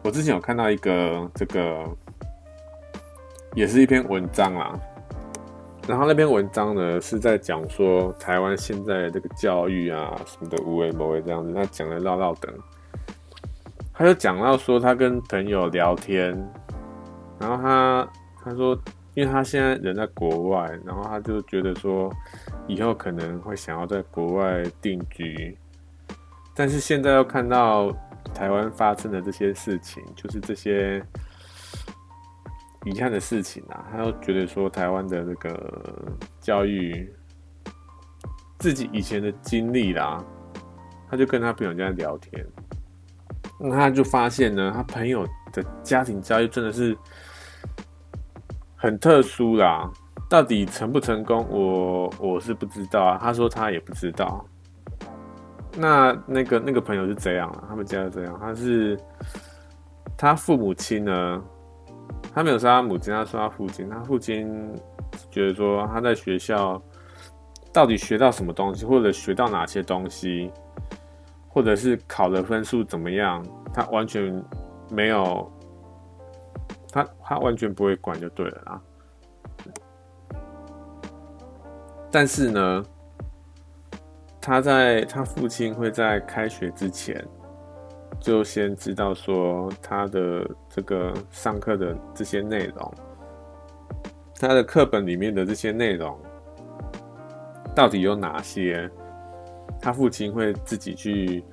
我之前有看到一个这个。也是一篇文章啦，然后那篇文章呢是在讲说台湾现在这个教育啊什么的无为不为这样子，他讲的唠唠等，他就讲到说他跟朋友聊天，然后他他说，因为他现在人在国外，然后他就觉得说以后可能会想要在国外定居，但是现在又看到台湾发生的这些事情，就是这些。遗憾的事情啊，他又觉得说台湾的这个教育，自己以前的经历啦，他就跟他朋友在聊天，那他就发现呢，他朋友的家庭教育真的是很特殊啦。到底成不成功，我我是不知道啊。他说他也不知道。那那个那个朋友是这样啊，他们家是这样，他是他父母亲呢，他没有说他母亲，他说他父亲，他父亲觉得说他在学校到底学到什么东西，或者学到哪些东西，或者是考的分数怎么样，他完全没有，他他完全不会管就对了啦。但是呢，他在他父亲会在开学之前，就先知道说他的这个上课的这些内容，他的课本里面的这些内容到底有哪些，他父亲会自己去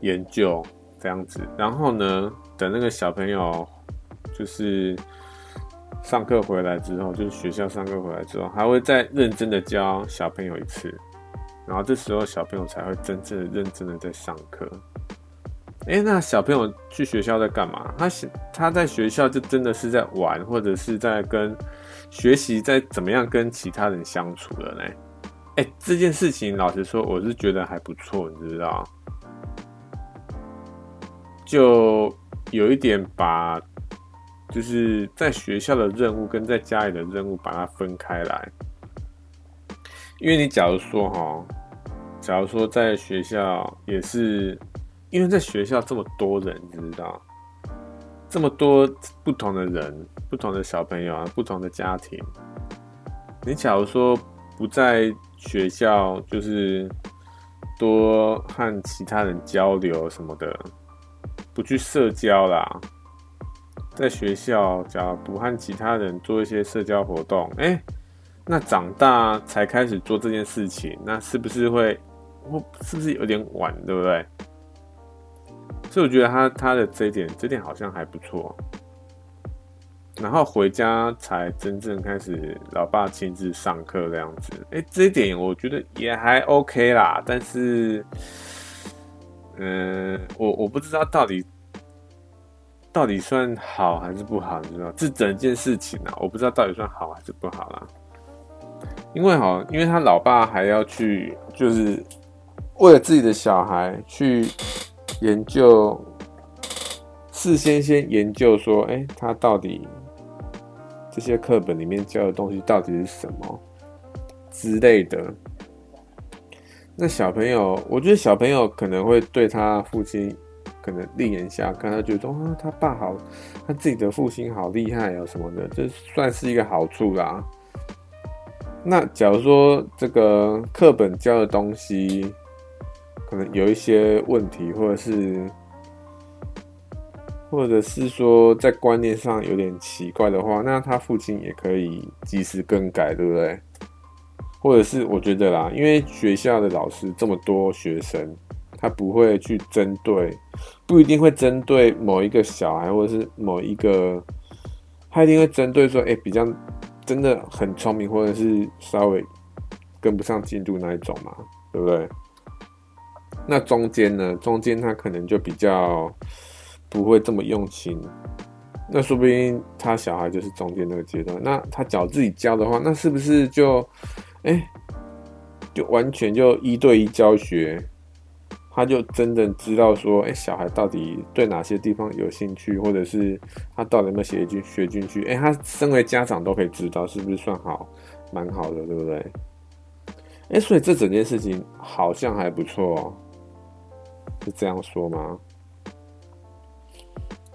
研究这样子。然后呢，等那个小朋友就是。上课回来之后，就是学校上课回来之后，还会再认真的教小朋友一次，然后这时候小朋友才会真正的认真的在上课。诶，那小朋友去学校在干嘛？他他在学校就真的是在玩，或者是在跟学习，在怎么样跟其他人相处的呢？诶，这件事情老实说，我是觉得还不错，你知道？就有一点把。就是在学校的任务跟在家里的任务把它分开来，因为你假如说哈，假如说在学校也是，因为在学校这么多人，你知道，这么多不同的人，不同的小朋友啊，不同的家庭，你假如说不在学校，就是多和其他人交流什么的，不去社交啦。在学校，假如不和其他人做一些社交活动，哎、那长大才开始做这件事情，那是不是会，是不是有点晚，对不对？所以我觉得他他的这一点，这点好像还不错。然后回家才真正开始，老爸亲自上课这样子，哎、这一点我觉得也还 OK 啦。但是，嗯，我我不知道到底。到底算好还是不好？你知道这整件事情啊，我不知道到底算好还是不好啦。因为哈，因为他老爸还要去，就是为了自己的小孩去研究，事先先研究说，哎，他到底这些课本里面教的东西到底是什么之类的。那小朋友，我觉得小朋友可能会对他父亲。可能另眼相看，他觉得啊，他爸好，他自己的父亲好厉害啊什么的，这算是一个好处啦。那假如说这个课本教的东西可能有一些问题，或者是或者是说在观念上有点奇怪的话，那他父亲也可以及时更改，对不对？或者是我觉得啦，因为学校的老师这么多学生。他不会去针对，不一定会针对某一个小孩，或者是某一个，他一定会针对说，哎、比较真的很聪明，或者是稍微跟不上进度那一种嘛，对不对？那中间呢？中间他可能就比较不会这么用心，那说不定他小孩就是中间那个阶段。那他只要自己教的话，那是不是就，哎、就完全就一对一教学？他就真的知道说，哎、小孩到底对哪些地方有兴趣，或者是他到底有没有学进学进去？哎、他身为家长都可以知道，是不是算好，蛮好的，对不对？哎、所以这整件事情好像还不错哦，是这样说吗？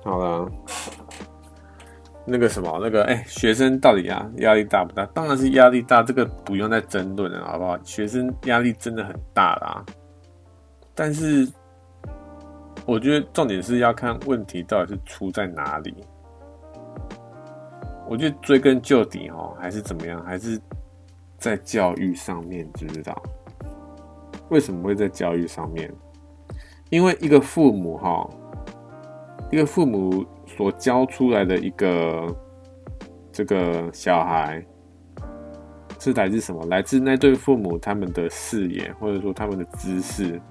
好了，那个什么，那个哎、学生到底压压力大不大？当然是压力大，这个不用再争论了，好不好？学生压力真的很大啦。但是，我觉得重点是要看问题到底是出在哪里。我觉得追根究底哦，还是怎么样，还是在教育上面，知不知道？为什么会在教育上面？因为一个父母哈，一个父母所教出来的一个这个小孩，是来自什么？来自那对父母他们的视野，或者说他们的知识。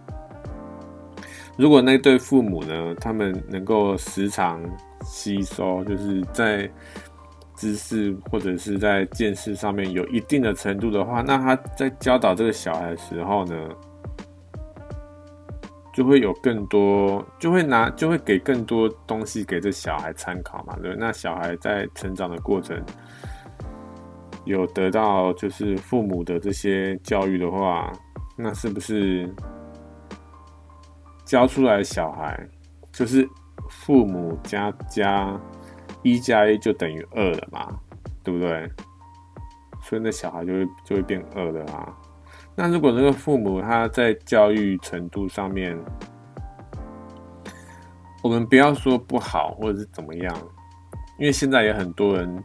如果那对父母呢，他们能够时常吸收，就是在知识或者是在见识上面有一定的程度的话，那他在教导这个小孩的时候呢，就会有更多，就会拿，就会给更多东西给这小孩参考嘛，对。那小孩在成长的过程有得到就是父母的这些教育的话，那是不是？教出来的小孩就是父母加加一加一就等于二了嘛，对不对？所以那小孩就会就会变二了啊。那如果那个父母他在教育程度上面，我们不要说不好或者是怎么样，因为现在也很多人，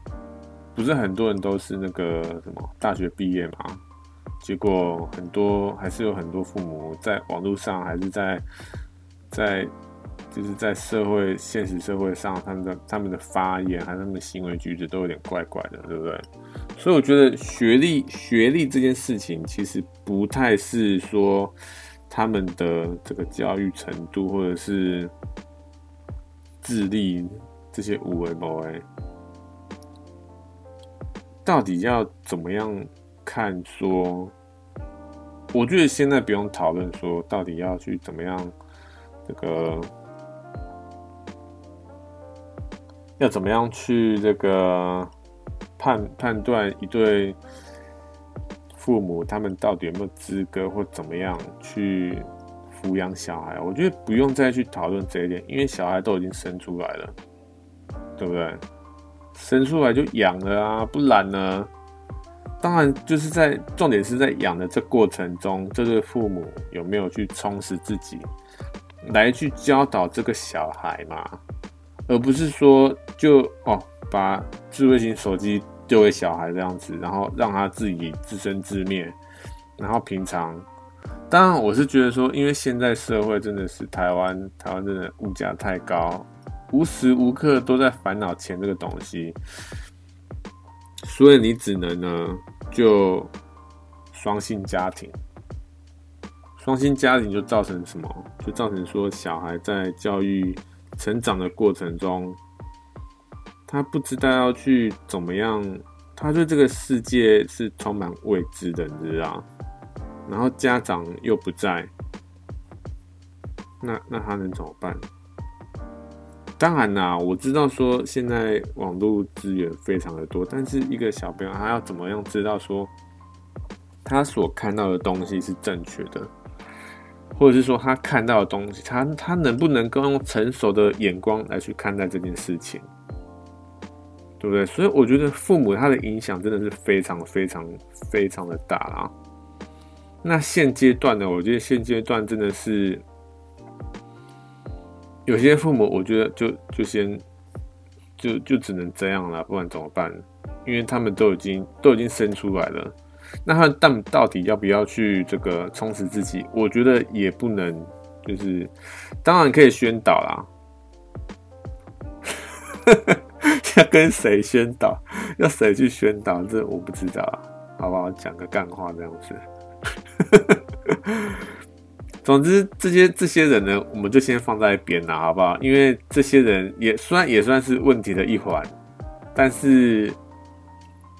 不是很多人都是那个什么大学毕业嘛。结果很多还是有很多父母在网络上，还是在在就是在社会现实社会上，他们的他们的发言还是他们的行为举止都有点怪怪的，对不对？所以我觉得学历学历这件事情其实不太是说他们的这个教育程度或者是智力这些无为无为，到底要怎么样？看说，我觉得现在不用讨论说到底要去怎么样，这个要怎么样去这个判判断一对父母他们到底有没有资格或怎么样去抚养小孩？我觉得不用再去讨论这一点，因为小孩都已经生出来了，对不对？生出来就养了啊，不然呢？当然，就是在重点是在养的这过程中，这对父母有没有去充实自己，来去教导这个小孩嘛，而不是说就哦把智慧型手机丢给小孩这样子，然后让他自己自生自灭，然后平常，当然我是觉得说，因为现在社会真的是台湾，台湾真的物价太高，无时无刻都在烦恼钱这个东西。所以你只能呢，就双性家庭，双薪家庭就造成什么？就造成说小孩在教育成长的过程中，他不知道要去怎么样，他对这个世界是充满未知的，你知道？然后家长又不在，那那他能怎么办？当然啦，我知道说现在网络资源非常的多，但是一个小朋友他要怎么样知道说他所看到的东西是正确的，或者是说他看到的东西，他他能不能够用成熟的眼光来去看待这件事情，对不对？所以我觉得父母他的影响真的是非常非常非常的大啦。那现阶段呢，我觉得现阶段真的是。有些父母，我觉得就就先就就只能这样了，不然怎么办？因为他们都已经都已经生出来了，那他但到底要不要去这个充实自己？我觉得也不能，就是当然可以宣导啦，要跟谁宣导？要谁去宣导？这我不知道，好不好？讲个干话这样子。总之，这些这些人呢，我们就先放在一边了，好不好？因为这些人也算也算是问题的一环，但是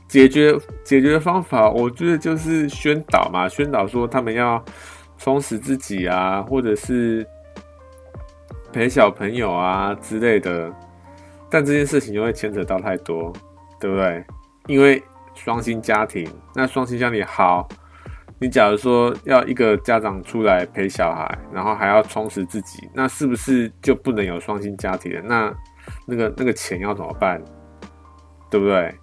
解决解决方法，我觉得就是宣导嘛，宣导说他们要充实自己啊，或者是陪小朋友啊之类的。但这件事情就会牵扯到太多，对不对？因为双薪家庭，那双薪家庭好。你假如说要一个家长出来陪小孩，然后还要充实自己，那是不是就不能有双薪家庭了？那那个那个钱要怎么办？对不对？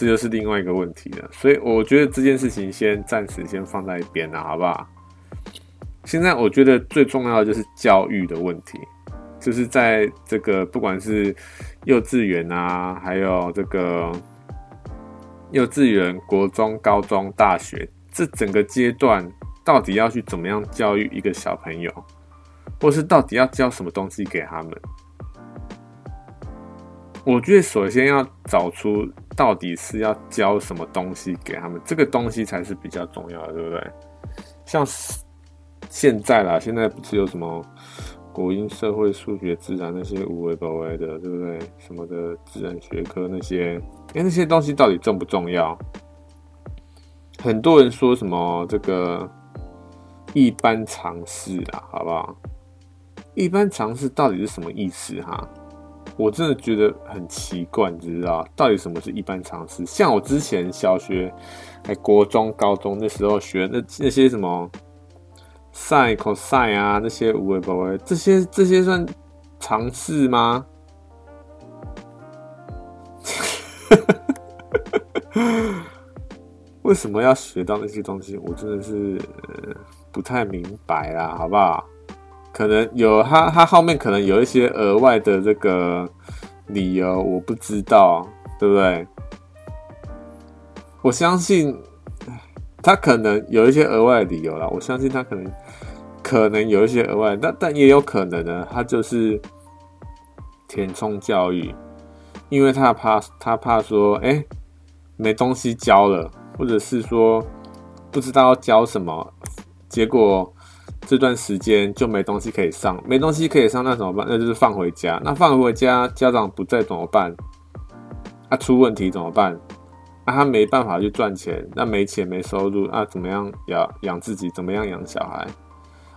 这就是另外一个问题了。所以我觉得这件事情先暂时先放在一边了，好不好？现在我觉得最重要的就是教育的问题，就是在这个不管是幼稚园啊，还有这个幼稚园、国中、高中、大学。这整个阶段到底要去怎么样教育一个小朋友，或是到底要教什么东西给他们？我觉得首先要找出到底是要教什么东西给他们，这个东西才是比较重要的，对不对？像现在啦，现在不是有什么国英社会数学自然那些有的没的，对不对？什么的自然学科那些，哎，那些东西到底重不重要？很多人说什么这个一般常识啊，好不好？一般常识到底是什么意思哈？我真的觉得很奇怪，你知道到底什么是一般常识？像我之前小学、还国中、高中那时候学那那些什么 sin、cos 啊，那些无为不为，这些这些算常识吗？为什么要学到那些东西？我真的是不太明白啦，好不好？可能有他，他后面可能有一些额外的这个理由，我不知道，对不对？我相信他可能有一些额外的理由啦，我相信他可能可能有一些额外，但但也有可能呢，他就是填充教育，因为他怕他怕说，哎、没东西教了，或者是说不知道要教什么，结果。这段时间就没东西可以上，没东西可以上，那怎么办？那就是放回家。那放回家，家长不在怎么办？啊，出问题怎么办？啊，他没办法去赚钱，那没钱没收入，啊，怎么样养养自己？怎么样养小孩？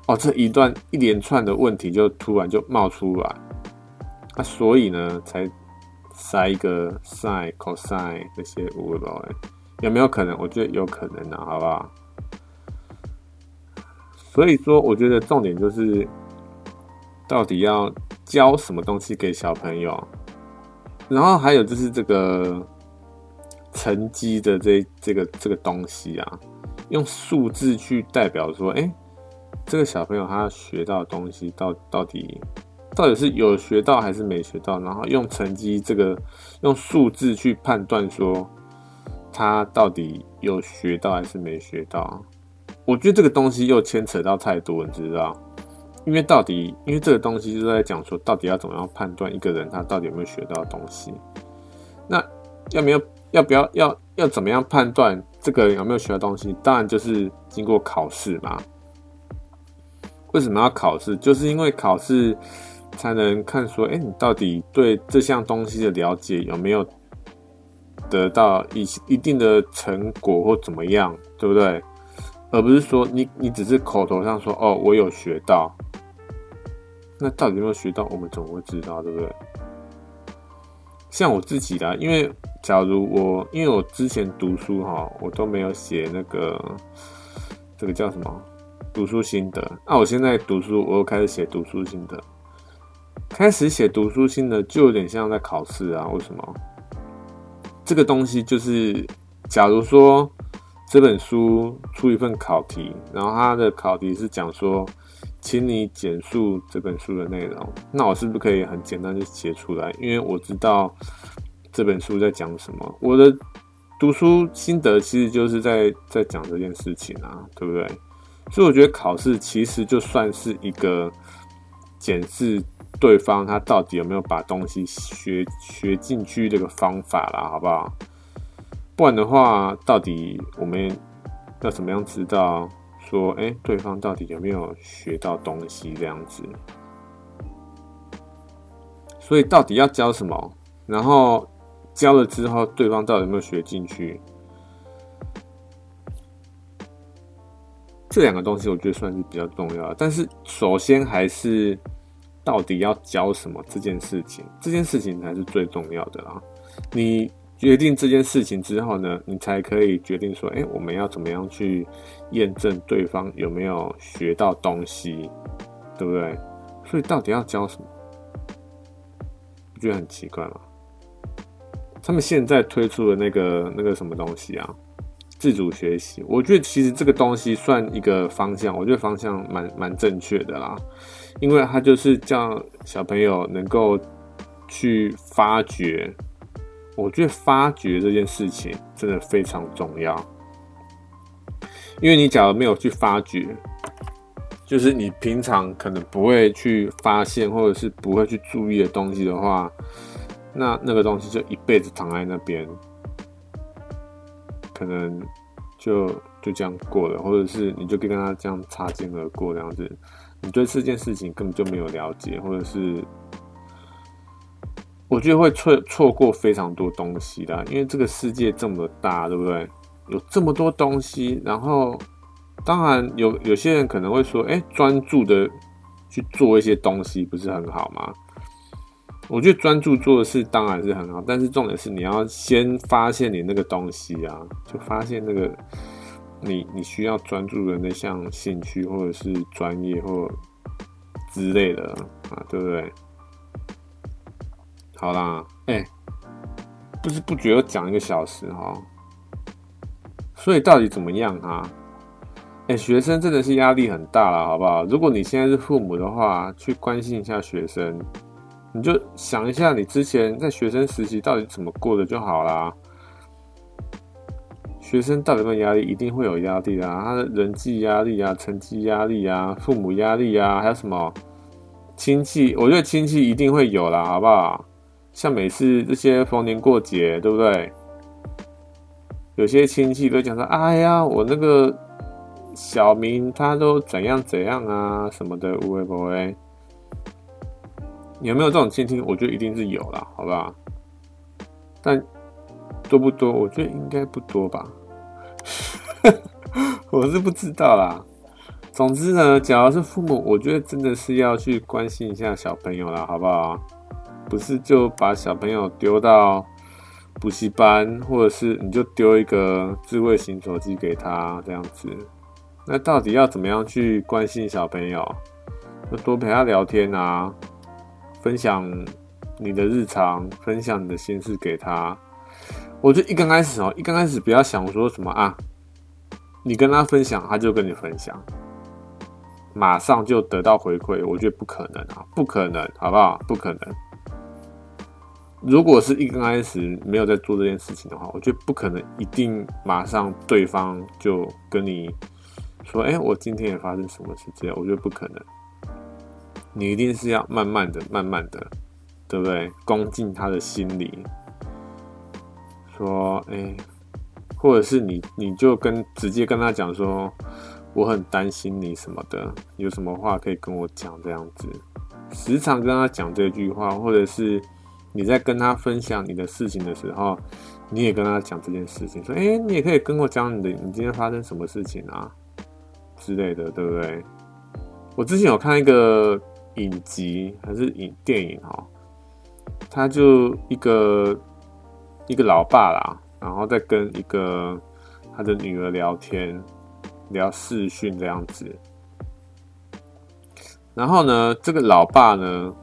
哦，这一段一连串的问题就突然就冒出来，啊，所以呢，才塞一个 sin、cos 那些无聊，有没有可能？我觉得有可能的，好不好？所以说，我觉得重点就是，到底要教什么东西给小朋友，然后还有就是这个成绩的这这个这个东西啊，用数字去代表说，哎，这个小朋友他学到东西到到底到底是有学到还是没学到，然后用成绩这个用数字去判断说，他到底有学到还是没学到。我觉得这个东西又牵扯到太多，你知道？因为到底，因为这个东西就是在讲说，到底要怎么样判断一个人他到底有没有学到东西？那要没有，要不要，要要怎么样判断这个人有没有学到东西？当然就是经过考试嘛。为什么要考试？就是因为考试才能看说，哎，你到底对这项东西的了解有没有得到一一定的成果或怎么样，对不对？而不是说你你只是口头上说哦，我有学到，那到底有没有学到？我们怎么会知道，对不对？像我自己啦，因为假如我因为我之前读书哈，我都没有写那个这个叫什么读书心得。那我现在读书，我又开始写读书心得，开始写读书心得就有点像在考试啊？为什么？这个东西就是，假如说。这本书出一份考题，然后它的考题是讲说，请你简述这本书的内容。那我是不是可以很简单就写出来？因为我知道这本书在讲什么。我的读书心得其实就是在在讲这件事情啊，对不对？所以我觉得考试其实就算是一个检视对方他到底有没有把东西学学进去这个方法啦，好不好？不然的话，到底我们要怎么样知道说，哎、对方到底有没有学到东西这样子？所以到底要教什么？然后教了之后，对方到底有没有学进去？这两个东西我觉得算是比较重要的。但是首先还是到底要教什么这件事情，这件事情才是最重要的啦。你。决定这件事情之后呢，你才可以决定说，哎，我们要怎么样去验证对方有没有学到东西，对不对？所以到底要教什么？不觉得很奇怪吗？他们现在推出的那个那个什么东西啊，自主学习，我觉得其实这个东西算一个方向，我觉得方向蛮蛮正确的啦，因为它就是叫小朋友能够去发掘。我觉得发掘这件事情真的非常重要，因为你假如没有去发掘，就是你平常可能不会去发现或者是不会去注意的东西的话，那那个东西就一辈子躺在那边，可能就就这样过了，或者是你就跟他这样擦肩而过这样子，你对这件事情根本就没有了解，或者是我觉得会错错过非常多东西的，因为这个世界这么大，对不对？有这么多东西，然后当然有有些人可能会说，哎，专注的去做一些东西不是很好吗？我觉得专注做的事当然是很好，但是重点是你要先发现你那个东西啊，就发现那个你你需要专注的那项兴趣或者是专业或之类的啊，对不对？好啦，哎、欸，不知不觉又讲一个小时哈，所以到底怎么样啊？哎、学生真的是压力很大了，好不好？如果你现在是父母的话，去关心一下学生。你就想一下，你之前在学生时期到底怎么过的就好啦。学生到底有没有压力？一定会有压力啊，他的人际压力啊，成绩压力啊，父母压力啊，还有什么亲戚？我觉得亲戚一定会有啦，好不好？像每次这些逢年过节，对不对？有些亲戚都讲说：“哎呀，我那个小明他都怎样怎样啊，什么的，会不会？”有没有这种亲戚？我觉得一定是有啦，好不好？但多不多？我觉得应该不多吧。我是不知道啦。总之呢，假如是父母，我觉得真的是要去关心一下小朋友啦，好不好？不是就把小朋友丢到补习班，或者是你就丢一个智慧型手机给他这样子。那到底要怎么样去关心小朋友？就多陪他聊天啊。分享你的日常，分享你的心事给他。我就一刚开始哦，一刚开始不要想说什么啊，你跟他分享，他就跟你分享，马上就得到回馈。我觉得不可能啊，不可能，好不好？不可能。如果是一刚开始没有在做这件事情的话，我觉得不可能，一定马上对方就跟你说，哎，我今天也发生什么事这样，我觉得不可能。你一定是要慢慢的、慢慢的，对不对？攻进他的心里，说，哎、或者是你，你就跟直接跟他讲说，我很担心你什么的，有什么话可以跟我讲，这样子，时常跟他讲这句话，或者是你在跟他分享你的事情的时候，你也跟他讲这件事情，说，哎、你也可以跟我讲你的，你今天发生什么事情啊之类的，对不对？我之前有看一个。影集还是影电影哈，他就一个一个老爸啦，然后再跟一个他的女儿聊天，聊视讯这样子。然后呢，这个老爸呢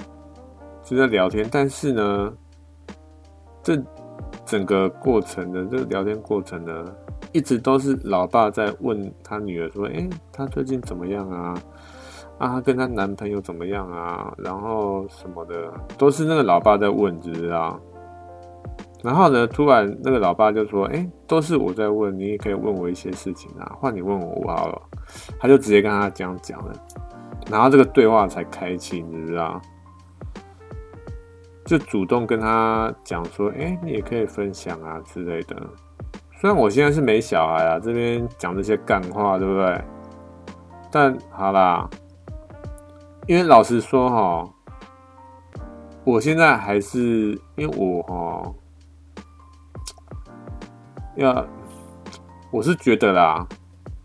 就在聊天，但是呢，这整个过程的这个聊天过程呢，一直都是老爸在问他女儿说：“诶，他最近怎么样啊？”啊，跟她男朋友怎么样啊？然后什么的，都是那个老爸在问，知不知道？然后呢，突然那个老爸就说：“哎，都是我在问，你也可以问我一些事情啊，换你问我好了。”他就直接跟他这样讲了，然后这个对话才开启，你知道？就主动跟他讲说：“哎，你也可以分享啊之类的。”虽然我现在是没小孩啊，这边讲这些干话，对不对？但好啦。因为老实说哈，我现在还是因为我哈，要我是觉得啦，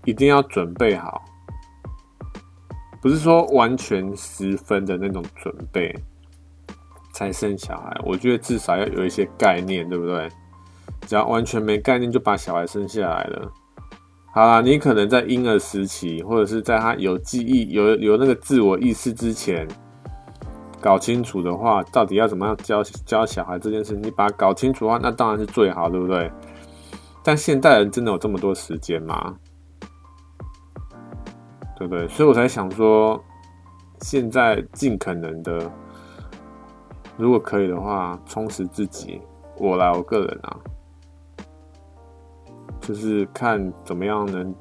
一定要准备好，不是说完全十分的那种准备才生小孩。我觉得至少要有一些概念，对不对？只要完全没概念就把小孩生下来了。好啦，你可能在婴儿时期，或者是在他有记忆、有有那个自我意识之前，搞清楚的话，到底要怎么样教教小孩这件事，你把它搞清楚的话，那当然是最好，对不对？但现代人真的有这么多时间吗？对不对？所以我才想说，现在尽可能的，如果可以的话，充实自己。我来，我个人啊。就是看怎么样能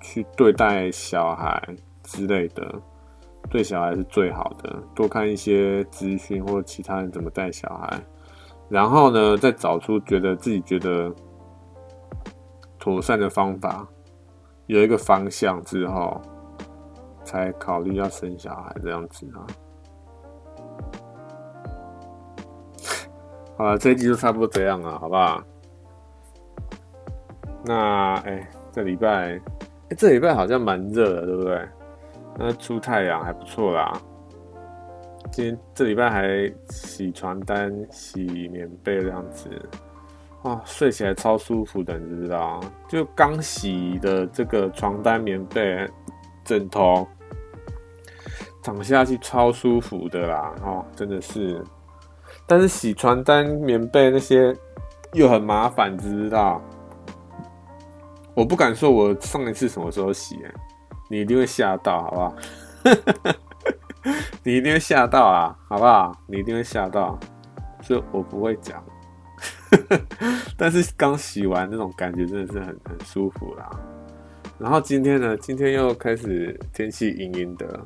去对待小孩之类的，对小孩是最好的。多看一些资讯或其他人怎么带小孩，然后呢，再找出觉得自己觉得妥善的方法，有一个方向之后，才考虑要生小孩这样子啊。好了，这一集就差不多这样了，好不好？那哎、欸，这礼拜，哎、欸，这礼拜好像蛮热的，对不对？那出太阳还不错啦。今天这礼拜还洗床单、洗棉被这样子，哇，睡起来超舒服的，你知不知道？就刚洗的这个床单、棉被、枕头，躺下去超舒服的啦，哦，真的是。但是洗床单、棉被那些又很麻烦，知不知道？我不敢说我上一次什么时候洗，你一定会吓到，好不好？你一定会吓到啊，好不好？你一定会吓到，所以我不会讲。但是刚洗完那种感觉真的是很很舒服啦。然后今天呢，今天又开始天气阴阴的，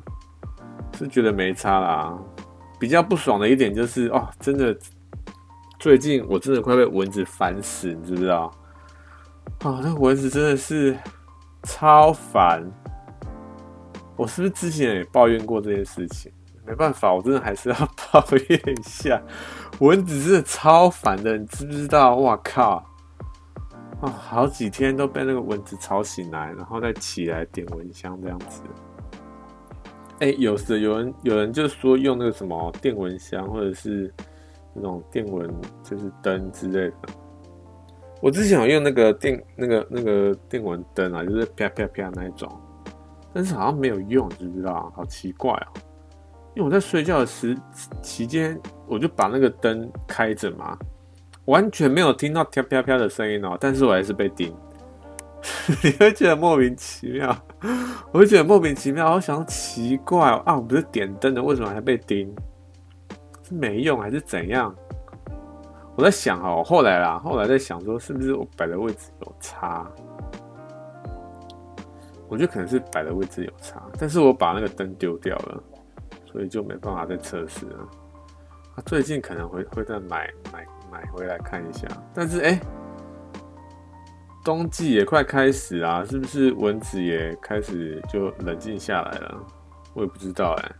是觉得没差啦。比较不爽的一点就是哦，真的，最近我真的快被蚊子烦死，你知不知道？啊，那蚊子真的是超烦。我是不是之前也抱怨过这件事情？没办法，我真的还是要抱怨一下，蚊子真的超烦的，你知不知道？哇靠！啊，好几天都被那个蚊子吵醒来，然后再起来点蚊香这样子。哎、有时有人有人就说用那个什么电蚊香，或者是那种电蚊就是灯之类的。我之前有用那个电那个那个电蚊灯啊，就是啪啪啪那一种，但是好像没有用，知不知道？好奇怪哦、因为我在睡觉的时期间，我就把那个灯开着嘛，完全没有听到啪啪啪的声音哦、但是我还是被叮。你会觉得莫名其妙，我会觉得莫名其妙。我想奇怪啊，我不是点灯的，为什么还被叮？是没用还是怎样？我在想哦，后来啦，后来在想说，是不是我摆的位置有差？我觉得可能是摆的位置有差，但是我把那个灯丢掉了，所以就没办法再测试了。最近可能会会再买买买回来看一下，但是哎。冬季也快开始啦，是不是蚊子也开始就冷静下来了？我也不知道哎、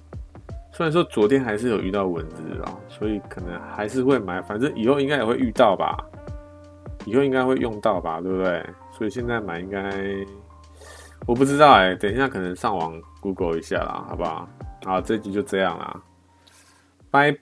虽然说昨天还是有遇到蚊子啊，所以可能还是会买，反正以后应该也会遇到吧，以后应该会用到吧，对不对？所以现在买应该我不知道哎、等一下可能上网 Google 一下啦，好不好？好，这集就这样啦，拜拜。